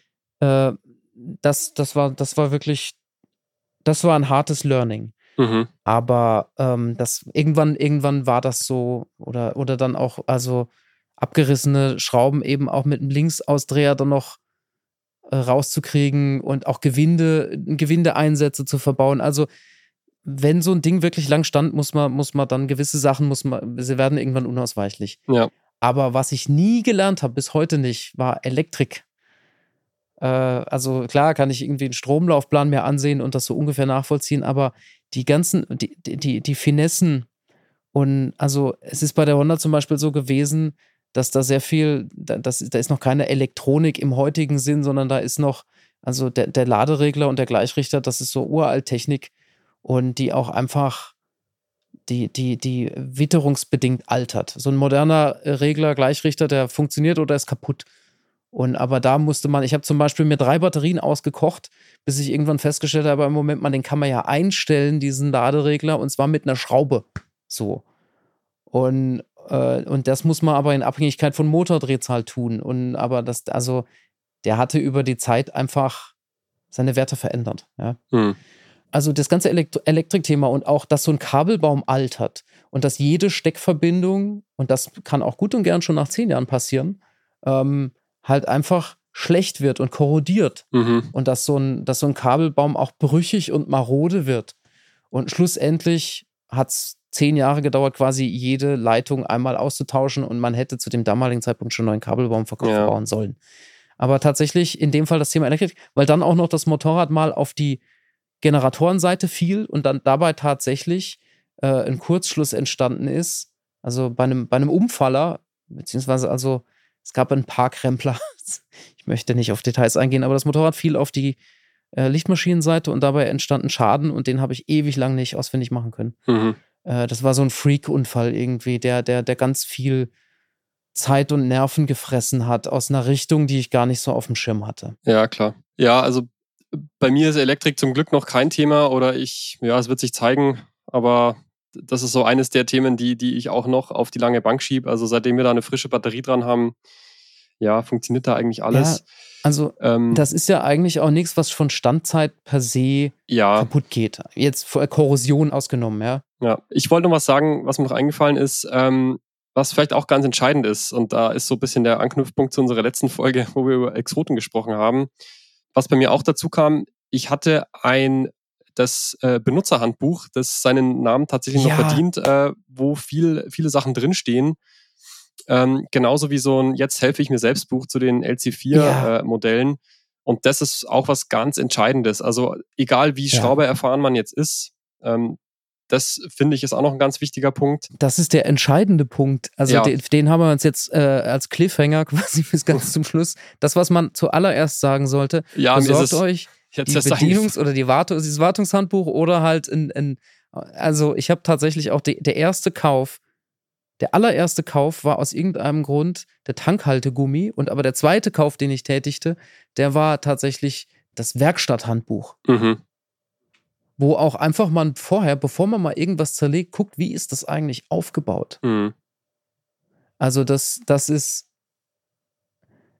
Speaker 3: äh, das, das, war, das war wirklich, das war ein hartes Learning. Mhm. Aber ähm, das, irgendwann, irgendwann war das so, oder, oder dann auch, also abgerissene Schrauben eben auch mit einem Linksausdreher dann noch äh, rauszukriegen und auch Gewinde, Gewindeeinsätze zu verbauen. Also wenn so ein Ding wirklich lang stand, muss man, muss man dann gewisse Sachen, muss man, sie werden irgendwann unausweichlich.
Speaker 2: Ja.
Speaker 3: Aber was ich nie gelernt habe, bis heute nicht, war Elektrik. Äh, also klar kann ich irgendwie einen Stromlaufplan mir ansehen und das so ungefähr nachvollziehen, aber die ganzen, die, die, die Finessen und also es ist bei der Honda zum Beispiel so gewesen, dass da sehr viel, da, das, da ist noch keine Elektronik im heutigen Sinn, sondern da ist noch, also der, der Laderegler und der Gleichrichter, das ist so Uralttechnik und die auch einfach die, die, die witterungsbedingt altert. So ein moderner Regler, Gleichrichter, der funktioniert oder ist kaputt. Und aber da musste man, ich habe zum Beispiel mir drei Batterien ausgekocht, bis ich irgendwann festgestellt habe, im Moment, man, den kann man ja einstellen, diesen Laderegler, und zwar mit einer Schraube. So. Und, äh, und das muss man aber in Abhängigkeit von Motordrehzahl tun. Und aber das, also, der hatte über die Zeit einfach seine Werte verändert. Ja. Hm. Also das ganze Elektro Elektrikthema und auch, dass so ein Kabelbaum altert und dass jede Steckverbindung, und das kann auch gut und gern schon nach zehn Jahren passieren, ähm, halt einfach schlecht wird und korrodiert. Mhm. Und dass so, ein, dass so ein Kabelbaum auch brüchig und marode wird. Und schlussendlich hat es zehn Jahre gedauert, quasi jede Leitung einmal auszutauschen und man hätte zu dem damaligen Zeitpunkt schon einen neuen Kabelbaum ja. bauen sollen. Aber tatsächlich in dem Fall das Thema Elektrik, weil dann auch noch das Motorrad mal auf die Generatorenseite fiel und dann dabei tatsächlich äh, ein Kurzschluss entstanden ist. Also bei einem, bei einem Umfaller, beziehungsweise also es gab ein paar Krempler. Ich möchte nicht auf Details eingehen, aber das Motorrad fiel auf die äh, Lichtmaschinenseite und dabei entstand ein Schaden und den habe ich ewig lang nicht ausfindig machen können. Mhm. Äh, das war so ein Freak-Unfall irgendwie, der, der, der ganz viel Zeit und Nerven gefressen hat aus einer Richtung, die ich gar nicht so auf dem Schirm hatte.
Speaker 2: Ja, klar. Ja, also bei mir ist Elektrik zum Glück noch kein Thema oder ich, ja, es wird sich zeigen, aber das ist so eines der Themen, die, die ich auch noch auf die lange Bank schiebe. Also seitdem wir da eine frische Batterie dran haben, ja, funktioniert da eigentlich alles. Ja,
Speaker 3: also ähm, das ist ja eigentlich auch nichts, was von Standzeit per se ja. kaputt geht. Jetzt vor Korrosion ausgenommen, ja.
Speaker 2: Ja, ich wollte noch was sagen, was mir noch eingefallen ist, ähm, was vielleicht auch ganz entscheidend ist. Und da ist so ein bisschen der Anknüpfpunkt zu unserer letzten Folge, wo wir über Exoten gesprochen haben. Was bei mir auch dazu kam, ich hatte ein das äh, Benutzerhandbuch, das seinen Namen tatsächlich ja. noch verdient, äh, wo viel, viele Sachen drinstehen. Ähm, genauso wie so ein Jetzt helfe ich mir selbst Buch zu den LC4-Modellen. Ja. Äh, und das ist auch was ganz Entscheidendes. Also egal wie ja. schraubererfahren man jetzt ist, ähm, das finde ich ist auch noch ein ganz wichtiger Punkt.
Speaker 3: Das ist der entscheidende Punkt. Also ja. den, den, haben wir uns jetzt äh, als Cliffhanger quasi bis ganz zum Schluss. Das, was man zuallererst sagen sollte, ja, besorgt euch die Bedienungs- oder die Wartung, dieses Wartungshandbuch oder halt in, in also ich habe tatsächlich auch die, der erste Kauf, der allererste Kauf war aus irgendeinem Grund der Tankhaltegummi und aber der zweite Kauf, den ich tätigte, der war tatsächlich das Werkstatthandbuch. Mhm. Wo auch einfach man vorher, bevor man mal irgendwas zerlegt, guckt, wie ist das eigentlich aufgebaut. Mhm. Also das, das ist,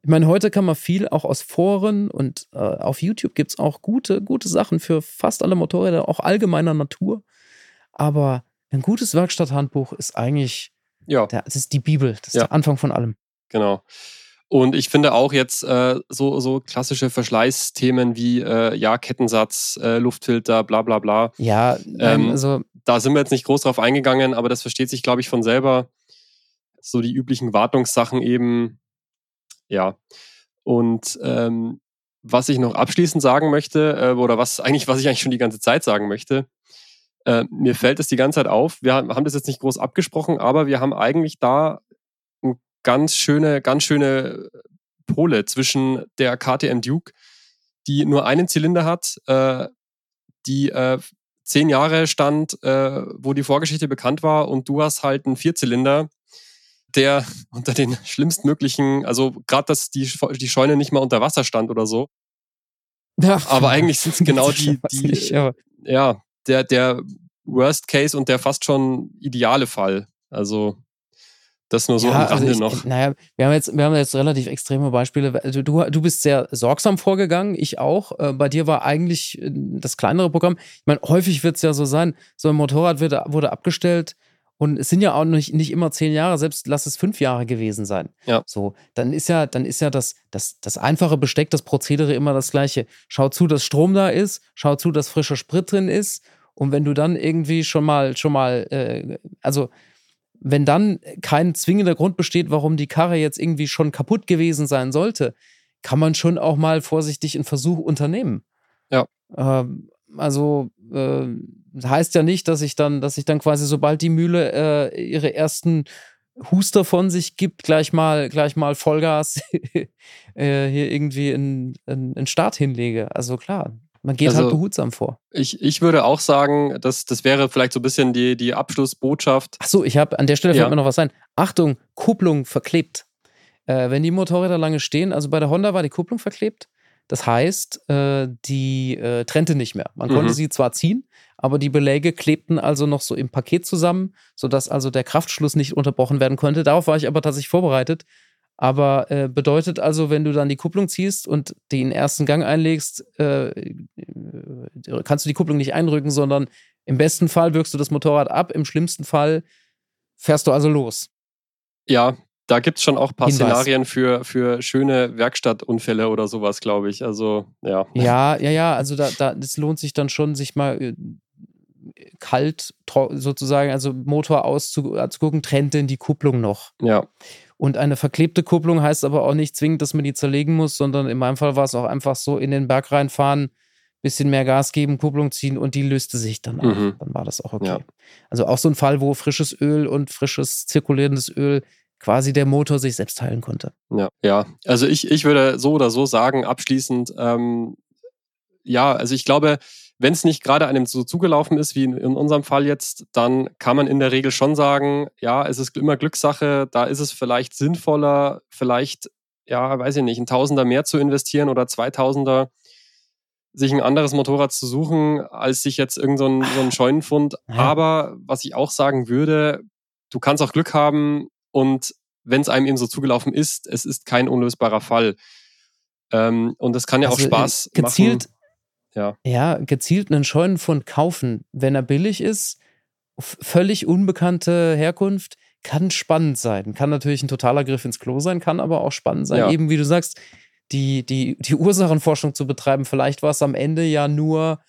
Speaker 3: ich meine, heute kann man viel auch aus Foren und äh, auf YouTube gibt es auch gute, gute Sachen für fast alle Motorräder, auch allgemeiner Natur. Aber ein gutes Werkstatthandbuch ist eigentlich, ja. Der, das ist die Bibel, das ist ja. der Anfang von allem.
Speaker 2: Genau. Und ich finde auch jetzt äh, so, so klassische Verschleißthemen wie äh, ja, Kettensatz, äh, Luftfilter, bla bla bla.
Speaker 3: Ja, ähm, also.
Speaker 2: Da sind wir jetzt nicht groß drauf eingegangen, aber das versteht sich, glaube ich, von selber. So die üblichen Wartungssachen eben, ja. Und ähm, was ich noch abschließend sagen möchte, äh, oder was eigentlich, was ich eigentlich schon die ganze Zeit sagen möchte, äh, mir fällt es die ganze Zeit auf. Wir haben das jetzt nicht groß abgesprochen, aber wir haben eigentlich da eine ganz schöne, ganz schöne Pole zwischen der KTM Duke, die nur einen Zylinder hat, äh, die äh, zehn Jahre stand, äh, wo die Vorgeschichte bekannt war, und du hast halt einen Vierzylinder, der unter den schlimmstmöglichen, also gerade, dass die, die Scheune nicht mal unter Wasser stand oder so. Ja, aber eigentlich sind es genau die, die nicht, ja, der, der Worst Case und der fast schon ideale Fall. Also das nur so ja, am Rande also ich, noch.
Speaker 3: Naja, wir haben, jetzt, wir haben jetzt relativ extreme Beispiele. Also du, du bist sehr sorgsam vorgegangen, ich auch. Äh, bei dir war eigentlich äh, das kleinere Programm. Ich meine, häufig wird es ja so sein, so ein Motorrad wird, wurde abgestellt, und es sind ja auch nicht, nicht immer zehn Jahre, selbst lass es fünf Jahre gewesen sein. Ja. So, dann ist ja, dann ist ja das, das, das einfache Besteck, das Prozedere immer das gleiche. Schau zu, dass Strom da ist, schau zu, dass frischer Sprit drin ist. Und wenn du dann irgendwie schon mal, schon mal, äh, also wenn dann kein zwingender Grund besteht, warum die Karre jetzt irgendwie schon kaputt gewesen sein sollte, kann man schon auch mal vorsichtig einen Versuch unternehmen.
Speaker 2: Ja.
Speaker 3: Ähm, also äh, heißt ja nicht, dass ich dann, dass ich dann quasi, sobald die Mühle äh, ihre ersten Huster von sich gibt, gleich mal, gleich mal Vollgas äh, hier irgendwie einen in Start hinlege. Also klar, man geht halt also, halt behutsam vor.
Speaker 2: Ich, ich würde auch sagen, dass das wäre vielleicht so ein bisschen die, die Abschlussbotschaft.
Speaker 3: Achso, ich habe an der Stelle fällt mir noch was ein. Achtung, Kupplung verklebt. Äh, wenn die Motorräder lange stehen, also bei der Honda war die Kupplung verklebt. Das heißt, äh, die äh, trennte nicht mehr. Man mhm. konnte sie zwar ziehen, aber die Beläge klebten also noch so im Paket zusammen, sodass also der Kraftschluss nicht unterbrochen werden konnte. Darauf war ich aber tatsächlich vorbereitet. Aber äh, bedeutet also, wenn du dann die Kupplung ziehst und den ersten Gang einlegst, äh, kannst du die Kupplung nicht einrücken, sondern im besten Fall wirkst du das Motorrad ab, im schlimmsten Fall fährst du also los.
Speaker 2: Ja, da gibt es schon auch ein paar Hinweis. Szenarien für, für schöne Werkstattunfälle oder sowas, glaube ich. Also, ja.
Speaker 3: Ja, ja, ja. Also, da, da, das lohnt sich dann schon, sich mal äh, kalt sozusagen, also Motor auszugucken, trennt denn die Kupplung noch?
Speaker 2: Ja.
Speaker 3: Und eine verklebte Kupplung heißt aber auch nicht zwingend, dass man die zerlegen muss, sondern in meinem Fall war es auch einfach so in den Berg reinfahren, bisschen mehr Gas geben, Kupplung ziehen und die löste sich dann auch. Mhm. Dann war das auch okay. Ja. Also auch so ein Fall, wo frisches Öl und frisches zirkulierendes Öl quasi der Motor sich selbst heilen konnte.
Speaker 2: Ja, ja. Also ich, ich würde so oder so sagen, abschließend, ähm, ja, also ich glaube, wenn es nicht gerade einem so zugelaufen ist, wie in, in, unserem Fall jetzt, dann kann man in der Regel schon sagen, ja, es ist immer Glückssache, da ist es vielleicht sinnvoller, vielleicht, ja, weiß ich nicht, ein Tausender mehr zu investieren oder Zweitausender sich ein anderes Motorrad zu suchen, als sich jetzt irgendein so, so ein Scheunenfund. Ja. Aber was ich auch sagen würde, du kannst auch Glück haben und wenn es einem eben so zugelaufen ist, es ist kein unlösbarer Fall. Ähm, und das kann ja also auch Spaß
Speaker 3: gezielt,
Speaker 2: machen. Ja.
Speaker 3: ja, gezielt einen Scheunenfund kaufen, wenn er billig ist, völlig unbekannte Herkunft, kann spannend sein. Kann natürlich ein totaler Griff ins Klo sein, kann aber auch spannend sein. Ja. Eben wie du sagst, die, die, die Ursachenforschung zu betreiben. Vielleicht war es am Ende ja nur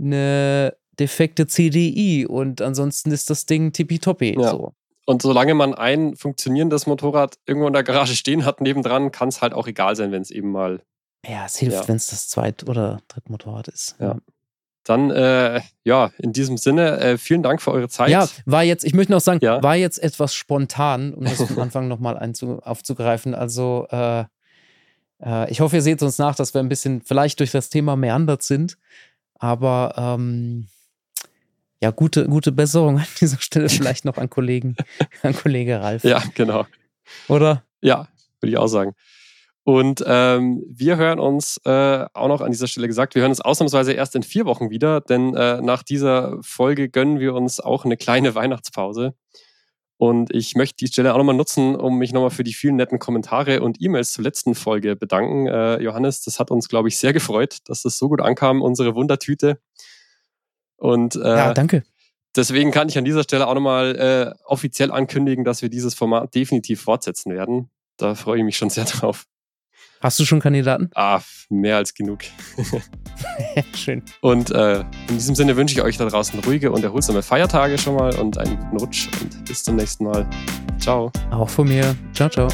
Speaker 3: eine defekte CDI und ansonsten ist das Ding tippitoppi. Ja. So.
Speaker 2: Und solange man ein funktionierendes Motorrad irgendwo in der Garage stehen hat, nebendran, kann es halt auch egal sein, wenn es eben mal
Speaker 3: ja, es hilft, ja. wenn es das Zweit- oder Drittmotorrad ist.
Speaker 2: Ja. Dann, äh, ja, in diesem Sinne, äh, vielen Dank für eure Zeit.
Speaker 3: Ja, war jetzt, ich möchte noch sagen, ja. war jetzt etwas spontan, um das am Anfang nochmal aufzugreifen. Also, äh, äh, ich hoffe, ihr seht uns nach, dass wir ein bisschen vielleicht durch das Thema meandert sind. Aber ähm, ja, gute, gute Besserung an dieser Stelle vielleicht noch an Kollegen, an Kollege Ralf.
Speaker 2: Ja, genau.
Speaker 3: Oder?
Speaker 2: Ja, würde ich auch sagen. Und ähm, wir hören uns äh, auch noch an dieser Stelle gesagt, wir hören uns ausnahmsweise erst in vier Wochen wieder, denn äh, nach dieser Folge gönnen wir uns auch eine kleine Weihnachtspause. Und ich möchte die Stelle auch nochmal nutzen, um mich nochmal für die vielen netten Kommentare und E-Mails zur letzten Folge bedanken. Äh, Johannes, das hat uns, glaube ich, sehr gefreut, dass das so gut ankam, unsere Wundertüte. Und äh,
Speaker 3: ja, danke.
Speaker 2: Deswegen kann ich an dieser Stelle auch nochmal äh, offiziell ankündigen, dass wir dieses Format definitiv fortsetzen werden. Da freue ich mich schon sehr drauf.
Speaker 3: Hast du schon Kandidaten?
Speaker 2: Ah, mehr als genug.
Speaker 3: Schön.
Speaker 2: Und äh, in diesem Sinne wünsche ich euch da draußen ruhige und erholsame Feiertage schon mal und einen guten Rutsch und bis zum nächsten Mal. Ciao.
Speaker 3: Auch von mir. Ciao, ciao.